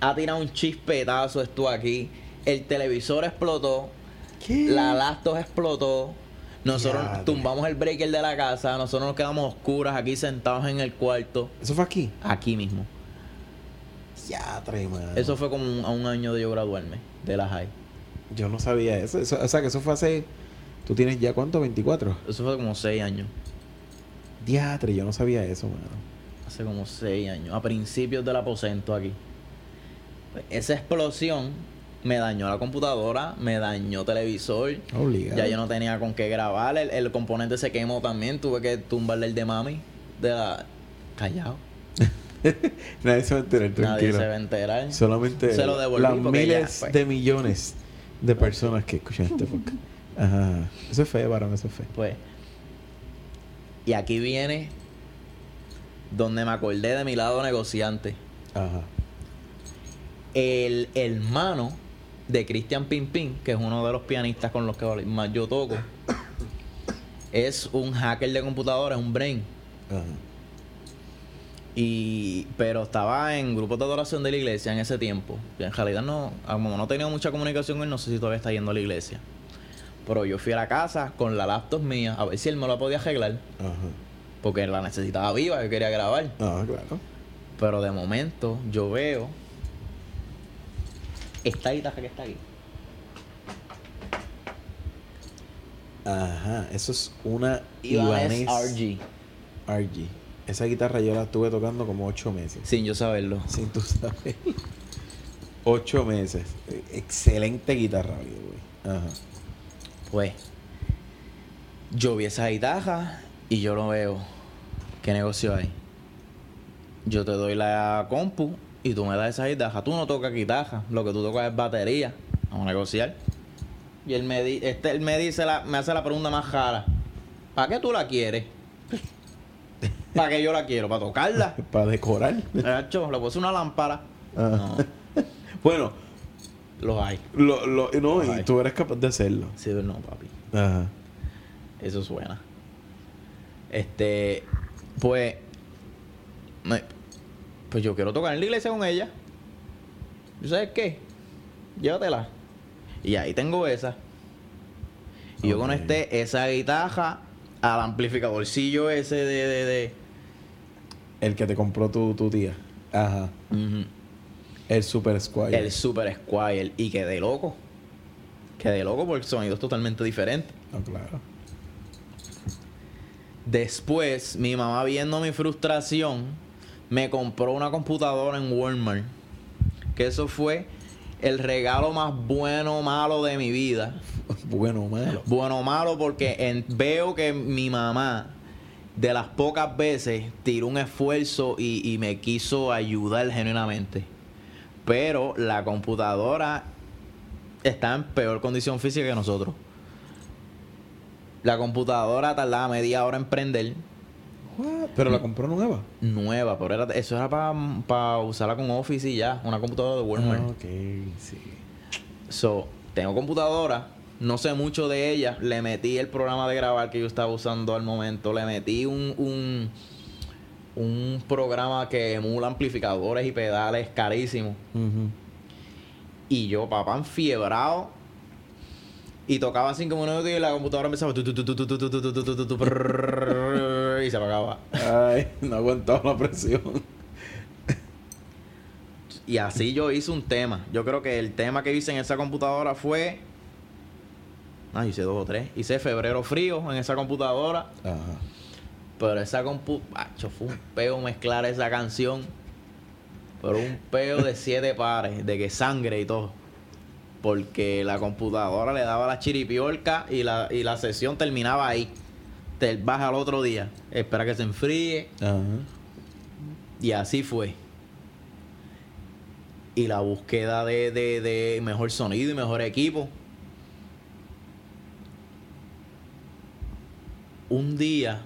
ha tirado un chispetazo esto aquí. El televisor explotó. ¿Qué? La laptop explotó. Nosotros tumbamos el breaker de la casa. Nosotros nos quedamos oscuras aquí sentados en el cuarto. ¿Eso fue aquí? Aquí mismo. Ya. Eso fue como un- a un año de yo graduarme de la high. Yo no sabía eso. Eso- O sea, que eso fue hace... ¿Tú tienes ya cuánto? ¿24? Eso fue como seis años. Diatre, yo no sabía eso, mano. Hace como seis años. A principios del aposento aquí. Pues, esa explosión me dañó la computadora, me dañó televisor. Obligado. Ya yo no tenía con qué grabar. El, el componente se quemó también. Tuve que tumbarle el de mami. De la... Callado. <laughs> Nadie se va a enterar, Nadie tranquilo. se va a enterar. Solamente Se lo devolví las porque ya, miles pues. de millones de personas que escuchan este podcast. Ajá. Eso es fe, varón, eso es fe. Pues. Y aquí viene donde me acordé de mi lado negociante. Ajá. El hermano de Christian Pimpin, que es uno de los pianistas con los que más yo toco, <coughs> es un hacker de computadora, es un brain. Ajá. Y, pero estaba en grupos de adoración de la iglesia en ese tiempo. Y en realidad no, como no tenía mucha comunicación con él, no sé si todavía está yendo a la iglesia. Pero yo fui a la casa con la laptop mía a ver si él me la podía arreglar. Ajá. Porque la necesitaba viva, yo quería grabar. Ah, claro. Pero de momento yo veo esta guitarra que está aquí. Ajá. Eso es una Ibanez Ibanez RG. RG. Esa guitarra yo la estuve tocando como ocho meses. Sin yo saberlo. Sin tú sabes. ocho meses. Excelente guitarra, güey. Ajá. Pues, yo vi esa guitarra y yo lo veo. ¿Qué negocio hay? Yo te doy la compu y tú me das esa guitarra. Tú no tocas guitarra, lo que tú tocas es batería. Vamos a negociar. Y él me, di- este, él me dice la, me hace la pregunta más rara. ¿Para qué tú la quieres? <laughs> ¿Para qué yo la quiero? ¿Para tocarla? <laughs> Para decorar. Le puse una lámpara. No, <laughs> Bueno, los hay. lo, lo, no, y tú eres capaz de hacerlo. Sí, pero no, papi. Ajá. Eso suena. Este, pues, me- pues yo quiero tocar en la iglesia con ella. ¿Y sabes qué? Llévatela. Y ahí tengo esa. Y yo Ok. conecté esa guitarra al amplificadorcillo ese de... de, de- El que te compró tu, tu tía. Ajá. Ujú. El Super Squire. el Super Squire. Y quedé loco. Quedé loco porque el sonido es totalmente diferente. No, claro. Después, mi mamá viendo mi frustración, me compró una computadora en Walmart. Que eso fue el regalo más bueno o malo de mi vida. <laughs> Bueno o malo. Bueno o malo porque en- veo que mi mamá, de las pocas veces, tiró un esfuerzo y, y me quiso ayudar genuinamente. Pero la computadora está en peor condición física que nosotros. La computadora tardaba media hora en prender. What? Pero la compró nueva. Nueva, pero era, eso era para usarla con Office y ya. Una computadora de Walmart. Ah, ok, sí. So, tengo computadora, no sé mucho de ella. Le metí el programa de grabar que yo estaba usando al momento. Le metí un, un, un programa que emula amplificadores y pedales carísimos. Y yo, papá, enfiebrado. Y tocaba cinco minutos y la computadora empezaba. y se apagaba. Ay, no aguantaba la presión. y así yo hice un tema. Yo creo que el tema que hice en esa computadora fue. Ah, hice dos o tres. Hice febrero frío en esa computadora. Ajá. Pero esa compu. Acho, fue un peo mezclar esa canción. Pero un peo de siete pares, de que sangre y todo. Porque la computadora le daba la chiripiorca y la, y la sesión terminaba ahí. Te vas al otro día. Espera que se enfríe. Y así fue. Y la búsqueda de, de, de mejor sonido y mejor equipo. Un día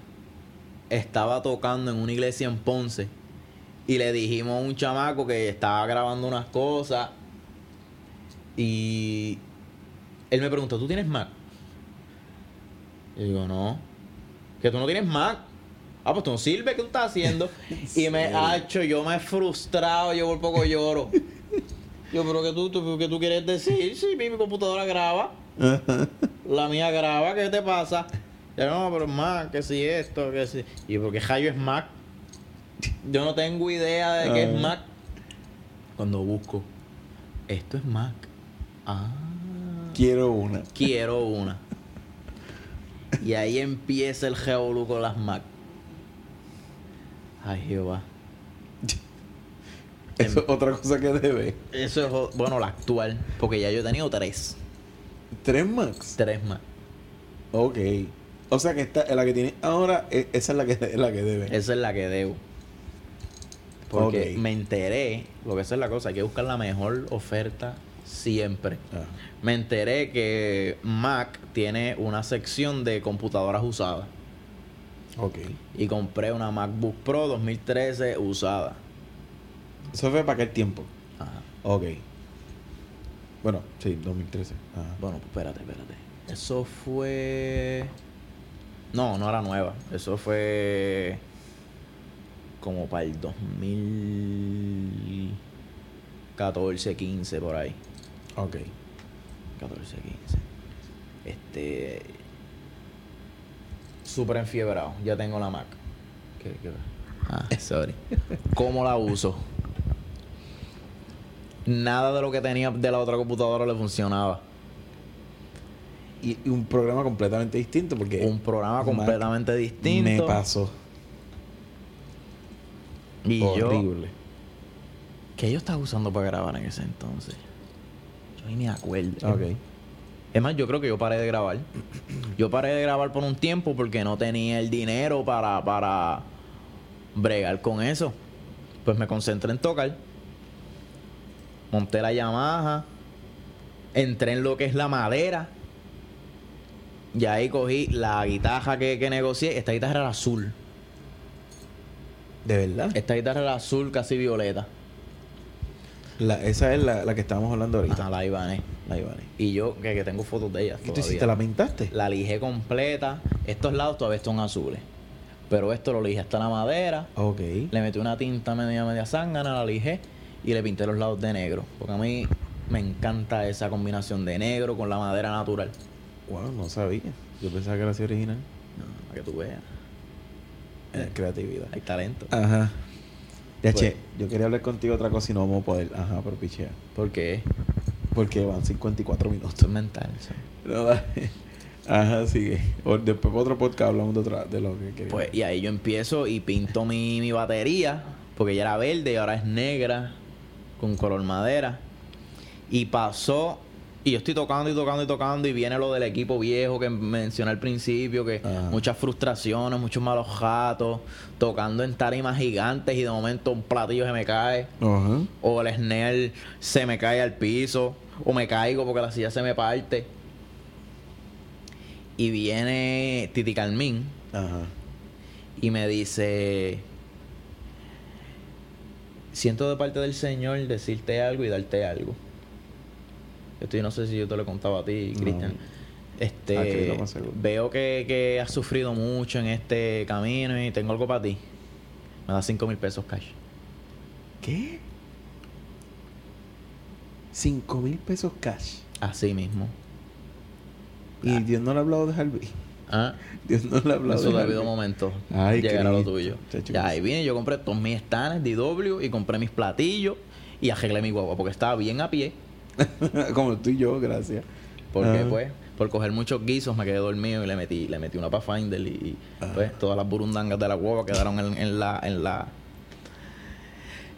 estaba tocando en una iglesia en Ponce y le dijimos a un chamaco que estaba grabando unas cosas y él me preguntó, ¿tú tienes Mac? Y digo, no. ¿Que tú no tienes Mac? Ah, pues tú no sirve, ¿qué tú estás haciendo? <laughs> y me ha hecho, yo me he frustrado, yo por poco lloro. <laughs> yo, pero ¿qué tú, tú, qué tú quieres decir? Sí, mi, mi computadora graba. <laughs> La mía graba, ¿qué te pasa? No, pero Mac, que si esto, que si. ¿Y por qué Jayo es Mac? Yo no tengo idea de qué es Ah. Mac. Cuando busco, esto es Mac. Ah. Quiero una. Quiero una. Y ahí empieza el geolu con las Mac. Ay, Jehová. <laughs> Eso es otra cosa que debe. Eso es, bueno, la actual. Porque ya yo he tenido tres. ¿Tres Max? Tres Mac. Ok. O sea que esta, la que tiene ahora, e- esa es la que, la que debe. Esa es la que debo. Porque me enteré, porque esa es la cosa, hay que buscar la mejor oferta siempre. Ajá. Me enteré que Mac tiene una sección de computadoras usadas. Ok. Y compré una MacBook Pro 2013 usada. Eso fue para aquel tiempo. Ajá. Ok. Bueno, sí, 2013. Ajá. Bueno, pues espérate, espérate. Eso fue. No, no era nueva. Eso fue. como para el 2014, 15 por ahí. Ok. 14, 15. Este. Súper enfiebrado. Ya tengo la Mac. ¿Qué, qué? Ah, <laughs> sorry. ¿Cómo la uso? Nada de lo que tenía de la otra computadora le funcionaba. Y, y un programa completamente distinto porque... Un programa completamente distinto. Me pasó. Y yo. Horrible. ¿Qué yo estaba usando para grabar en ese entonces? Yo ni me acuerdo. Ok. Es más, yo creo que yo paré de grabar. Yo paré de grabar por un tiempo porque no tenía el dinero para, para bregar con eso. Pues me concentré en tocar. Monté la Yamaha. Entré en lo que es la madera. Y ahí cogí la guitarra que, que negocié. Esta guitarra era azul. ¿De verdad? Esta guitarra era azul, casi violeta. La- esa es la, la que estábamos hablando ahorita. La Ibanez. La Ibanez. Y yo, que, que tengo fotos de ella. ¿Qué tú todavía. hiciste? ¿La pintaste? La lijé completa. Estos lados todavía son azules. Pero esto lo lijé hasta la madera. Ok. Le metí una tinta media media zángana, la lijé y le pinté los lados de negro. Porque a mí me encanta esa combinación de negro con la madera natural. Wow, no sabía. Yo pensaba que era así original. No, para que tú veas. Eh, creatividad. Hay talento. Ajá. Ya, Pues- che, yo quería hablar contigo otra cosa y no vamos a poder. Ajá, pero pichea. Porque Porque van 54 minutos. esto es mental. ¿sí? No, dale. Ajá, sigue. O después otro podcast hablamos de, otra, de lo que quería. Pues, y ahí yo empiezo y pinto mi, mi batería, porque ya era verde y ahora es negra, con color madera. Y pasó, y yo estoy tocando y tocando y tocando, y viene lo del equipo viejo que mencioné al principio, que Ajá. muchas frustraciones, muchos malos jatos, tocando en tarimas gigantes y de momento un platillo se me cae, Ajá. o el snare se me cae al piso, o me caigo porque la silla se me parte. Y viene Titi Carmín Ajá. y me dice, siento de parte del Señor decirte algo y darte algo. Esto yo no sé si yo te lo contaba a ti, No. Cristian. Ah, que Este, más seguro. veo que, que has sufrido mucho en este camino y tengo algo para ti. Me das cinco mil pesos cash. ¿Qué? 5 mil pesos cash. Así mismo. Y Dios no le ha hablado de Harvey. ¿Ah? <laughs> Dios no le ha hablado Eso de Harvey. momento. Ay, llegar a lo tuyo. Chacho, Ya ahí vine, yo compré todos mis stands de W y compré mis platillos y arreglé mi guagua porque estaba bien a pie. <laughs> Como tú y yo, gracias. Porque Ajá. pues, por coger muchos guisos me quedé dormido y le metí, le metí una Pathfinder y, y, Ajá. pues todas las burundangas de la guagua quedaron en, en la, en la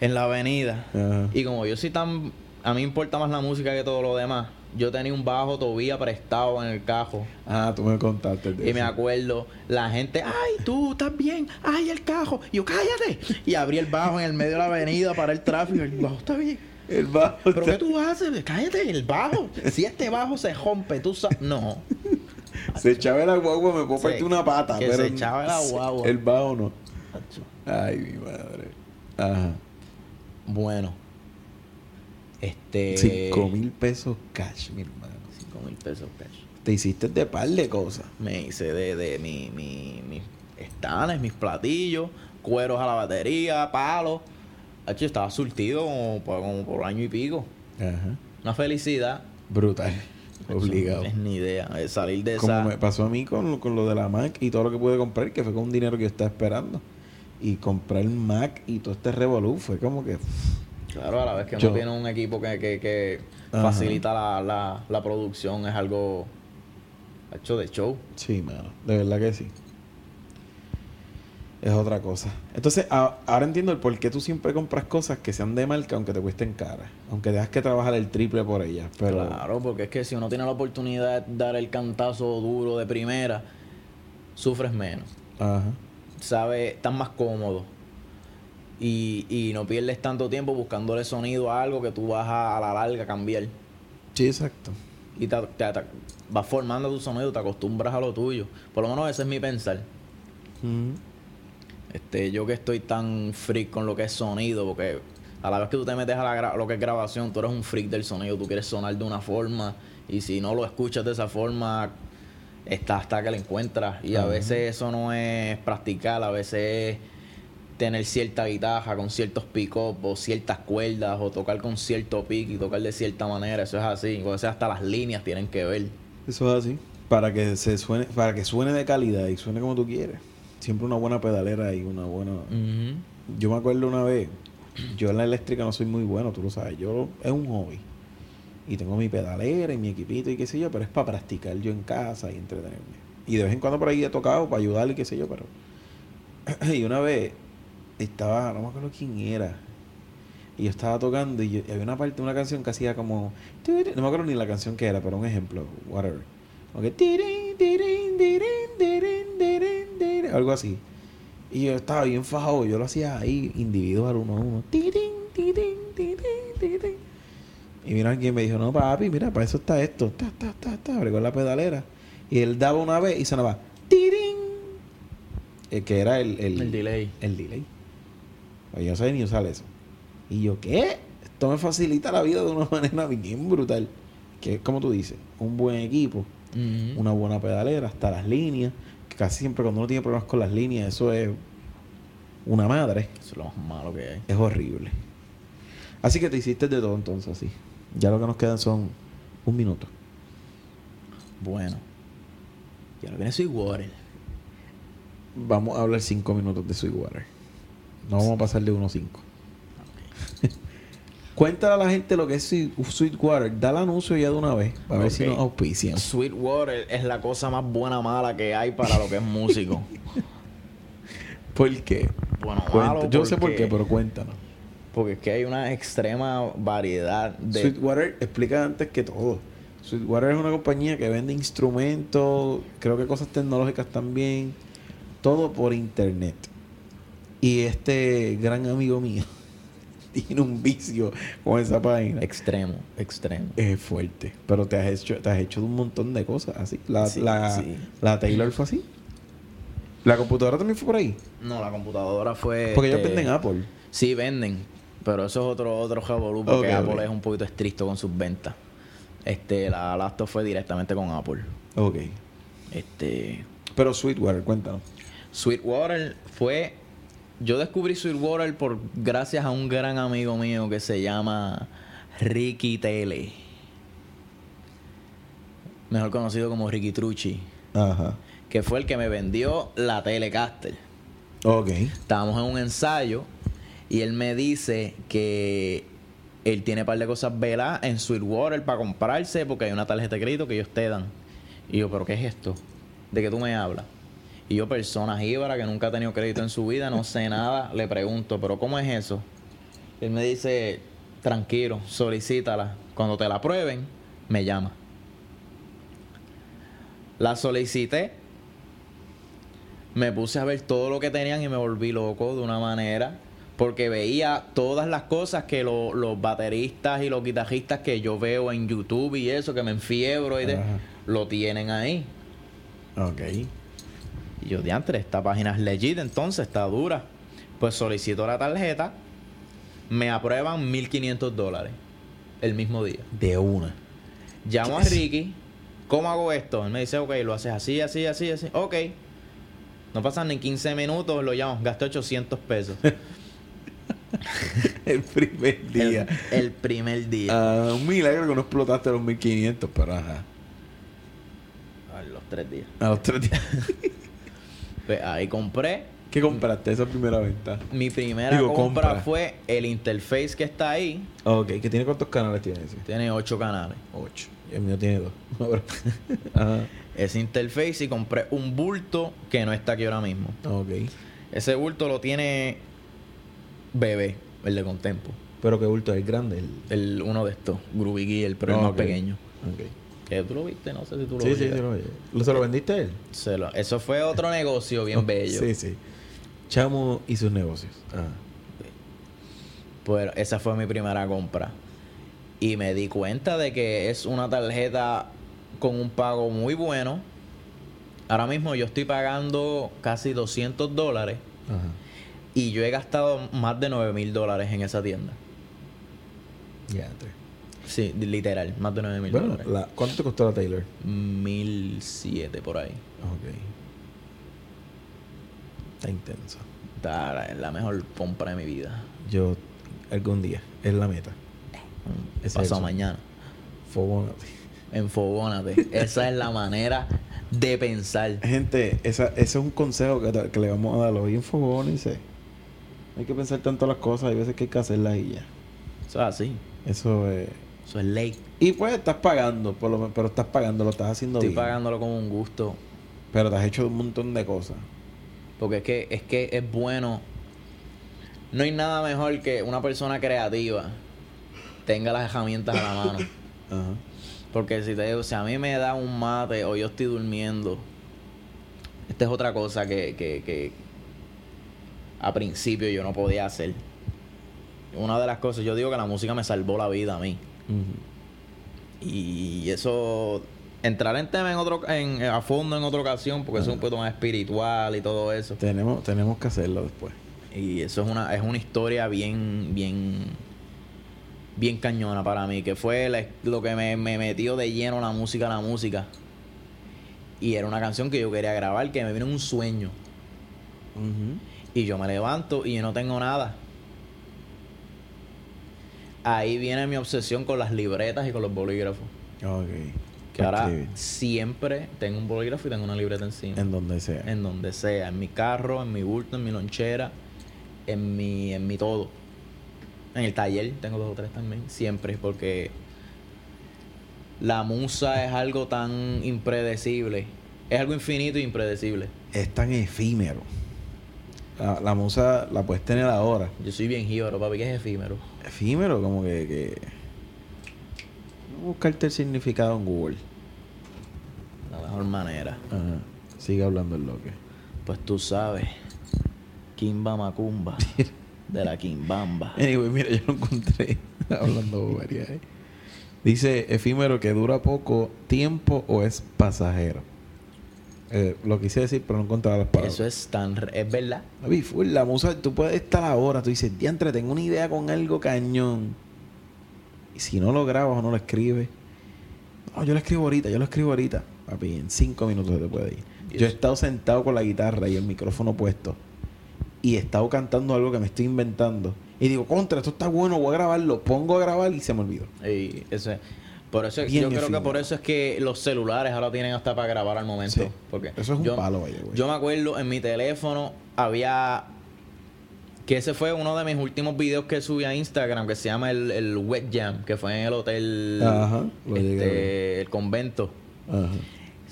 en la avenida. Y como yo soy tan a mí me importa más la música que todo lo demás. Yo tenía un bajo todavía prestado en el cajo. Ah, tú me contaste de Y me acuerdo, la gente, ay, tú estás bien, ay, el cajo. Y yo, cállate. Y abrí el bajo en el medio de la avenida para el tráfico. El bajo está bien. El bajo. ¿Pero está- qué tú haces? Cállate, el bajo. Si este bajo se rompe, tú sabes. No. Se echaba la guagua, me puedo Sí, partir una pata. que pero se echaba la guagua. El bajo no. Ay, mi madre. Ajá. Bueno. Este. 5 mil pesos cash, mi hermano. Cinco mil pesos cash. Te hiciste de par de cosas. Me hice de, de mi, mi, mis estanes, mis platillos, cueros a la batería, palos. Estaba surtido como, por- como por año y pico. Ajá. Una felicidad. Brutal. Obligado. No tienes ni idea. de salir de Como esa. me pasó a mí con, con lo de la Mac y todo lo que pude comprar, que fue con un dinero que yo estaba esperando. Y comprar el Mac y todo este revolú fue como que. Claro, a la vez que Yo- uno tiene un equipo que, que, que facilita la, la, la producción, es algo hecho de show. Sí, mano. De verdad que sí. Es otra cosa. Entonces, a- ahora entiendo el por qué tú siempre compras cosas que sean de marca, aunque te cuesten caras. Aunque tengas que trabajar el triple por ellas. Pero. Claro, porque es que si uno tiene la oportunidad de dar el cantazo duro de primera, sufres menos. Ajá. Sabes, estás más cómodo. Y, y no pierdes tanto tiempo buscándole sonido a algo que tú vas a, a la larga cambiar. Sí, exacto. Y te, te- te- vas formando tu sonido, te acostumbras a lo tuyo. Por lo menos ese es mi pensar. Ujú. Este, yo que estoy tan freak con lo que es sonido, porque a la vez que tú te metes a la lo que es grabación, tú eres un freak del sonido, tú quieres sonar de una forma, y si no lo escuchas de esa forma, está hasta que la encuentras. Y a veces eso no es practicar, a veces es tener cierta guitarra con ciertos pick-up o ciertas cuerdas o tocar con cierto pick y tocar de cierta manera. Eso es así. O sea, hasta las líneas tienen que ver. Eso es así. Para que se suene, para que suene de calidad y suene como tú quieres. Siempre una buena pedalera y una buena. Yo me acuerdo una vez, yo en la eléctrica no soy muy bueno, tú lo sabes. Yo es un hobby. Y tengo mi pedalera y mi equipito y qué sé yo, pero es para practicar yo en casa y entretenerme. Y de vez en cuando por ahí he tocado para ayudarle y qué sé yo, pero. <clears throat> y una vez estaba, no me acuerdo quién era. Y yo estaba tocando y, yo- y había una parte, una canción que hacía como. No me acuerdo ni la canción que era, pero un ejemplo, whatever. Como que. Algo así. Y yo estaba bien fajado, yo lo hacía ahí individual, uno a uno. Y mira alguien me dijo, no papi, mira, para eso está esto. Ta, ta, ta, ta, bregó la pedalera. Y él daba una vez y sonaba. Tirin. El que era el, el, El delay. El delay. Pues yo no sabía ni usar eso. Y yo, ¿qué? Esto me facilita la vida de una manera bien brutal. Que es como tú dices, un buen equipo, Una buena pedalera, hasta las líneas. Que casi siempre cuando uno tiene problemas con las líneas, eso es una madre. Eso es lo más malo que hay. Es horrible. Así que te hiciste de todo entonces, así. Ya lo que nos quedan son un minuto. Bueno. Y ahora viene Sweetwater. Vamos a hablar cinco minutos de Sweetwater. No vamos a pasar de 1 a 5. Cuéntale a la gente lo que es Sweet- Sweetwater. Da el anuncio ya de una vez. Para ver si nos auspician. Sweetwater es la cosa más buena mala que hay para lo que es músico. <laughs> ¿Por qué? Bueno, malo Yo sé por porque- qué, pero cuéntanos. Porque es que hay una extrema variedad de... Sweetwater explica antes que todo. Sweetwater es una compañía que vende instrumentos, creo que cosas tecnológicas también, todo por internet. Y este gran amigo mío tiene un vicio con esa página. Extremo, extremo. Es fuerte, pero te has hecho, te has hecho de un montón de cosas así. La, Sí, la, sí. la Taylor fue así. La computadora también fue por ahí. No, la computadora fue... Porque ellos este, venden Apple. Sí, venden. Pero eso es otro, otro revolú porque Apple es un poquito estricto con sus ventas. Este, la laptop fue directamente con Apple. Ok. Este... Pero Sweetwater, cuéntanos. Sweetwater fue. Yo descubrí Sweetwater por gracias a un gran amigo mío que se llama Ricky Tele. Mejor conocido como Ricky Trucci. Ajá. Que fue el que me vendió la Telecaster. Ok. Estábamos en un ensayo y él me dice que él tiene un par de cosas veladas en Sweetwater para comprarse porque hay una tarjeta de crédito que ellos te dan. Y yo, ¿pero qué es esto? ¿De qué tú me hablas? Y yo, persona jíbara que nunca ha tenido crédito en su vida, no sé nada, le pregunto, ¿pero cómo es eso? Él me dice, tranquilo, solicítala. Cuando te la prueben, me llama. La solicité, me puse a ver todo lo que tenían y me volví loco de una manera. Porque veía todas las cosas que lo- los bateristas y los guitarristas que yo veo en YouTube y eso, que me enfiebro y de, lo tienen ahí. Ok. Y yo, diantre, esta página es legit, entonces está dura. Pues solicito la tarjeta, me aprueban 1500 dólares el mismo día. De una. Llamo a Ricky, ¿cómo hago esto? Él me dice, ok, lo haces así, así, así, así. Ok. No pasan ni 15 minutos, lo llamo, gasté 800 pesos. <laughs> El primer día. El, el primer día. Ah, un milagro que no explotaste los 1500, pero ajá. A los tres días. A los tres días. <laughs> Ahí compré. ¿Qué compraste esa primera venta? Mi primera Digo, compra, compra. fue el interface que está ahí. Ok, ¿que tiene cuántos canales tiene ese? Tiene 8 canales. Ocho. Y el mío tiene dos. <laughs> <laughs> Ajá. Ese interface y compré un bulto que no está aquí ahora mismo. Ok. Ese bulto lo tiene bebé, el de Contempo. Pero qué bulto es grande. El... El, uno de estos, Groovy Gear, pero el Ah, más ok. pequeño. Ok. Que tú lo viste, no sé si tú lo Sí, sí, viste. sí, lo oye. ¿Lo- ¿Se lo vendiste a él? Se lo- eso fue otro negocio bien bello. Sí, sí. Chamo y sus negocios. Ah. Pues esa fue mi primera compra. Y me di cuenta de que es una tarjeta con un pago muy bueno. Ahora mismo yo estoy pagando casi 200 dólares Ajá. y yo he gastado más de 9 mil dólares en esa tienda. Ya, entre. Sí, literal, más de 9 mil Bueno, dólares. la- ¿cuánto te costó la Taylor? 1007 por ahí. Ok. Está intensa. Está la mejor compra de mi vida. Yo, algún día, es la meta. Ese es Pasado mañana. Fogónate. Enfogónate. Esa es la manera de pensar. Gente, esa, ese es un consejo que, que le vamos a dar hoy. Enfogónense. No hay que pensar tanto las cosas, hay veces que hay que hacerlas y ya. Eso es así. Eso es. Eso es ley. Y pues estás pagando, por lo, pero estás pagando, lo estás haciendo Estoy bien. pagándolo como un gusto. Pero te has hecho un montón de cosas. Porque es que, es que es bueno. No hay nada mejor que una persona creativa tenga las herramientas a la mano. <coughs> Ajá. Porque si te digo, si a mí me da un mate o yo estoy durmiendo, esta es otra cosa que, que, que a principio yo no podía hacer. Una de las cosas, yo digo que la música me salvó la vida a mí. Y eso, entrar en tema en otro, en, a fondo en otra ocasión, porque eso es un poquito más espiritual y todo eso. Tenemos, tenemos que hacerlo después. Y eso es una, es una historia bien, bien, bien cañona para mí, que fue la- lo que me, me metió de lleno la música, la música. Y era una canción que yo quería grabar, que me vino en un sueño. Y yo me levanto y yo no tengo nada. Ahí viene mi obsesión con las libretas y con los bolígrafos. Ok. Que ahora Escribir. siempre tengo un bolígrafo y tengo una libreta encima. En donde sea. En donde sea, en mi carro, en mi bulto, en mi lonchera, en mi, en mi todo. En el taller tengo dos o tres también, siempre, porque la musa es algo tan impredecible. Es algo infinito e impredecible. Es tan efímero. La, la musa la puedes tener ahora. Yo soy bien jíbaro, papi, que es efímero. Efímero, como que. que... Buscarte el significado en Google. La mejor manera. Ajá. Sigue hablando el loque. Pues tú sabes, Kimba Macumba, de la Kimbamba. <laughs> Anyway, mira, yo lo encontré <laughs> hablando bobería, ¿eh? Dice efímero que dura poco tiempo o es pasajero. Eh, lo quise decir, pero no encontraba las palabras. Eso es tan... Es verdad. La musa, tú puedes estar ahora, tú dices, diantre, tengo una idea con algo cañón. Y si no lo grabas o no lo escribes, no, yo lo escribo ahorita, yo lo escribo ahorita. Papi, en cinco minutos se te puede ir. Yo he estado sentado con la guitarra y el micrófono puesto. Y he estado cantando algo que me estoy inventando. Y digo, contra, esto está bueno, voy a grabarlo. Pongo a grabar y se me olvidó. Y eso es- por eso es- Bien yo creo que por eso es que los celulares ahora tienen hasta para grabar al momento. Sí. Porque Eso es un yo, palo, güey. Yo me acuerdo en mi teléfono había que ese fue uno de mis últimos videos que subí a Instagram que se llama el, el Wet Jam, que fue en el hotel Ajá, este, el convento. Ajá.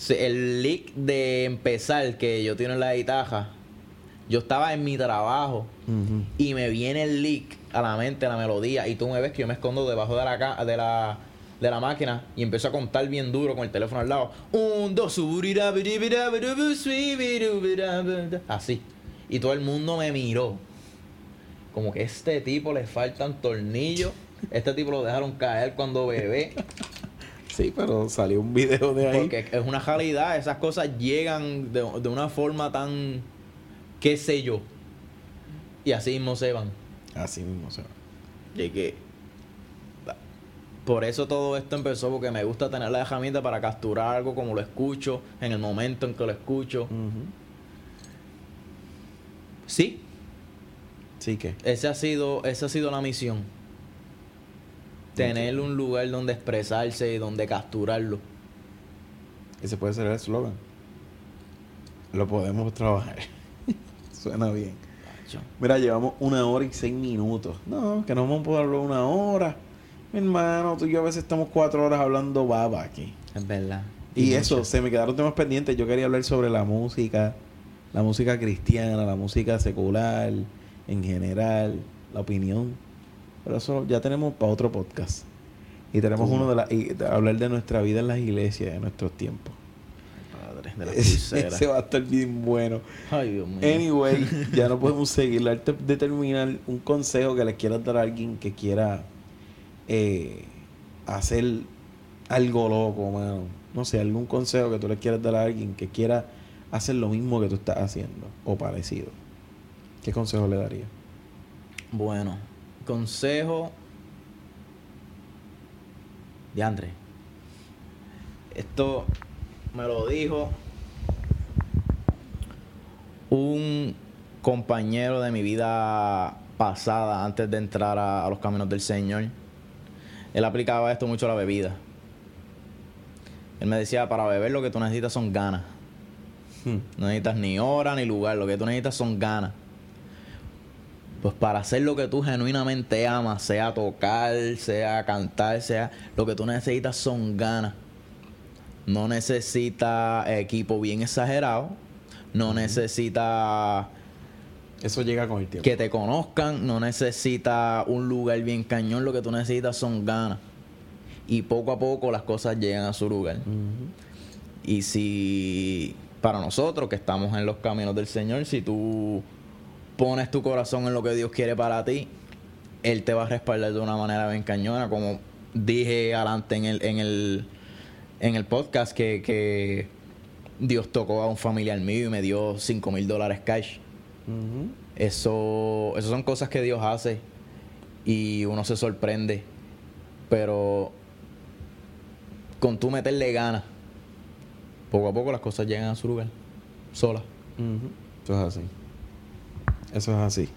El leak de empezar que yo tengo en la guitarra, yo estaba en mi trabajo y me viene el leak a la mente, la melodía, y tú me ves que yo me escondo debajo de la de la de la máquina y empiezo a contar bien duro con el teléfono al lado. Un, dos, así. Y todo el mundo me miró. Como que este tipo le faltan tornillos. Este tipo lo dejaron caer cuando bebé. Sí, pero salió un video de ahí. Porque es una realidad. Esas cosas llegan de, de una forma tan. qué sé yo. Y así mismo se van. Así mismo se va. De que por eso todo esto empezó porque me gusta tener la herramienta para capturar algo como lo escucho en el momento en que lo escucho. Sí, Sí que. ese ha sido esa ha sido la misión. Tener un lugar donde expresarse y donde capturarlo. Ese puede ser el eslogan. Lo podemos trabajar. <laughs> Suena bien. Mira, llevamos una hora y seis minutos. No, que no vamos a poder hablar una hora. Mi hermano, tú y yo a veces estamos cuatro horas hablando baba aquí. Es verdad. Y eso, se me quedaron temas pendientes. Yo quería hablar sobre la música, la música cristiana, la música secular, en general, la opinión. Pero eso ya tenemos para otro podcast. Y tenemos uno de, la, y de hablar de nuestra vida en las iglesias, de nuestros tiempos. Padre, de la <laughs> Ese, pulsera. ese va a estar bien bueno. Ay, Dios mío. Anyway, <laughs> ya no podemos seguir. Antes de terminar, un consejo que le quieras dar a alguien que quiera eh, hacer algo loco, mano. No sé, algún consejo que tú le quieras dar a alguien que quiera hacer lo mismo que tú estás haciendo o parecido. ¿Qué consejo le daría? Bueno, consejo de André. Esto me lo dijo un compañero de mi vida pasada antes de entrar a los caminos del Señor. Él aplicaba esto mucho a la bebida. Él me decía, para beber lo que tú necesitas son ganas. Hmm. No necesitas ni hora ni lugar, lo que tú necesitas son ganas. Pues para hacer lo que tú genuinamente amas, sea tocar, sea cantar, sea lo que tú necesitas son ganas. No necesitas equipo bien exagerado, no necesitas Eso llega con el tiempo. que te conozcan, no necesitas un lugar bien cañón, lo que tú necesitas son ganas. Y poco a poco las cosas llegan a su lugar. Y si para nosotros que estamos en los caminos del Señor, si tú pones tu corazón en lo que Dios quiere para ti, Él te va a respaldar de una manera bien cañona, como dije adelante en el, en el, en el podcast que, que Dios tocó a un familiar mío y me dio 5 mil dólares cash. Eso, eso son cosas que Dios hace y uno se sorprende. Pero con tú meterle ganas, poco a poco las cosas llegan a su lugar, solas. Eso es así. Eso es así.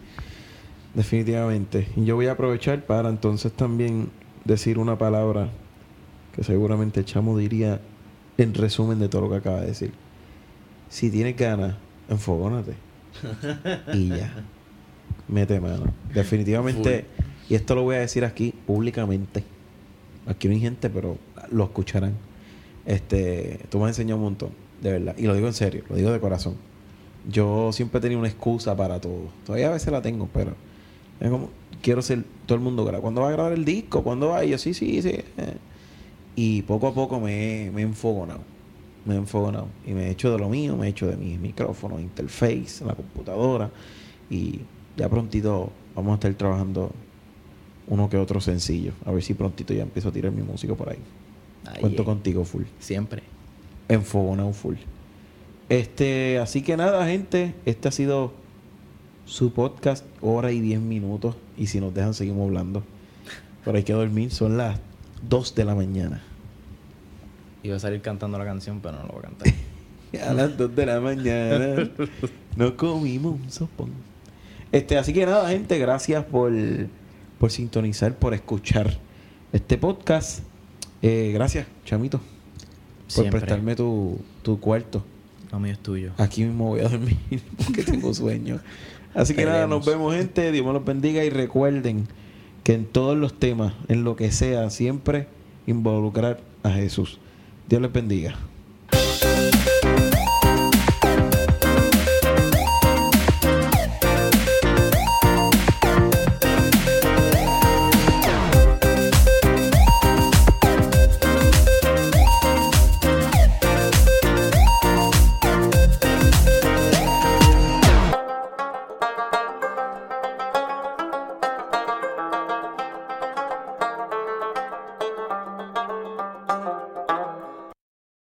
Definitivamente. Y yo voy a aprovechar para entonces también decir una palabra que seguramente el chamo diría en resumen de todo lo que acaba de decir. Si tienes ganas, enfogónate. Y ya. Mete mano. Definitivamente. Y esto lo voy a decir aquí públicamente. Aquí no hay gente, pero lo escucharán. Este, tú me has enseñado un montón, de verdad. Y lo digo en serio, lo digo de corazón. Yo siempre he tenido una excusa para todo. Todavía a veces la tengo, pero es como, quiero ser todo el mundo graba. ¿Cuándo va a grabar el disco? ¿Cuándo va? Y yo, sí, sí, sí. Y poco a poco me he, me he enfogonado. Me he enfogonado. Y me he hecho de lo mío, me he hecho de mis micrófonos, interface, la computadora. Y ya prontito vamos a estar trabajando uno que otro sencillo. A ver si prontito ya empiezo a tirar mi música por ahí. Cuento eh, contigo full. Siempre. Enfogonado full. Este, así que nada, gente. Este ha sido su podcast, hora y diez minutos. Y si nos dejan, seguimos hablando. Pero hay que dormir, son las 2 de la mañana. Iba a salir cantando la canción, pero no lo voy a cantar. <laughs> A las 2 de la mañana nos comimos un sopón. Este, así que nada, gente, gracias por, por sintonizar, por escuchar este podcast. Eh, gracias, Chamito, por Siempre. prestarme tu, tu cuarto. Lo mío es tuyo. Aquí mismo voy a dormir <laughs> porque tengo sueño. Así que nada, nos vemos, gente. Dios me los bendiga y recuerden que en todos los temas, en lo que sea, siempre involucrar a Jesús. Dios les bendiga.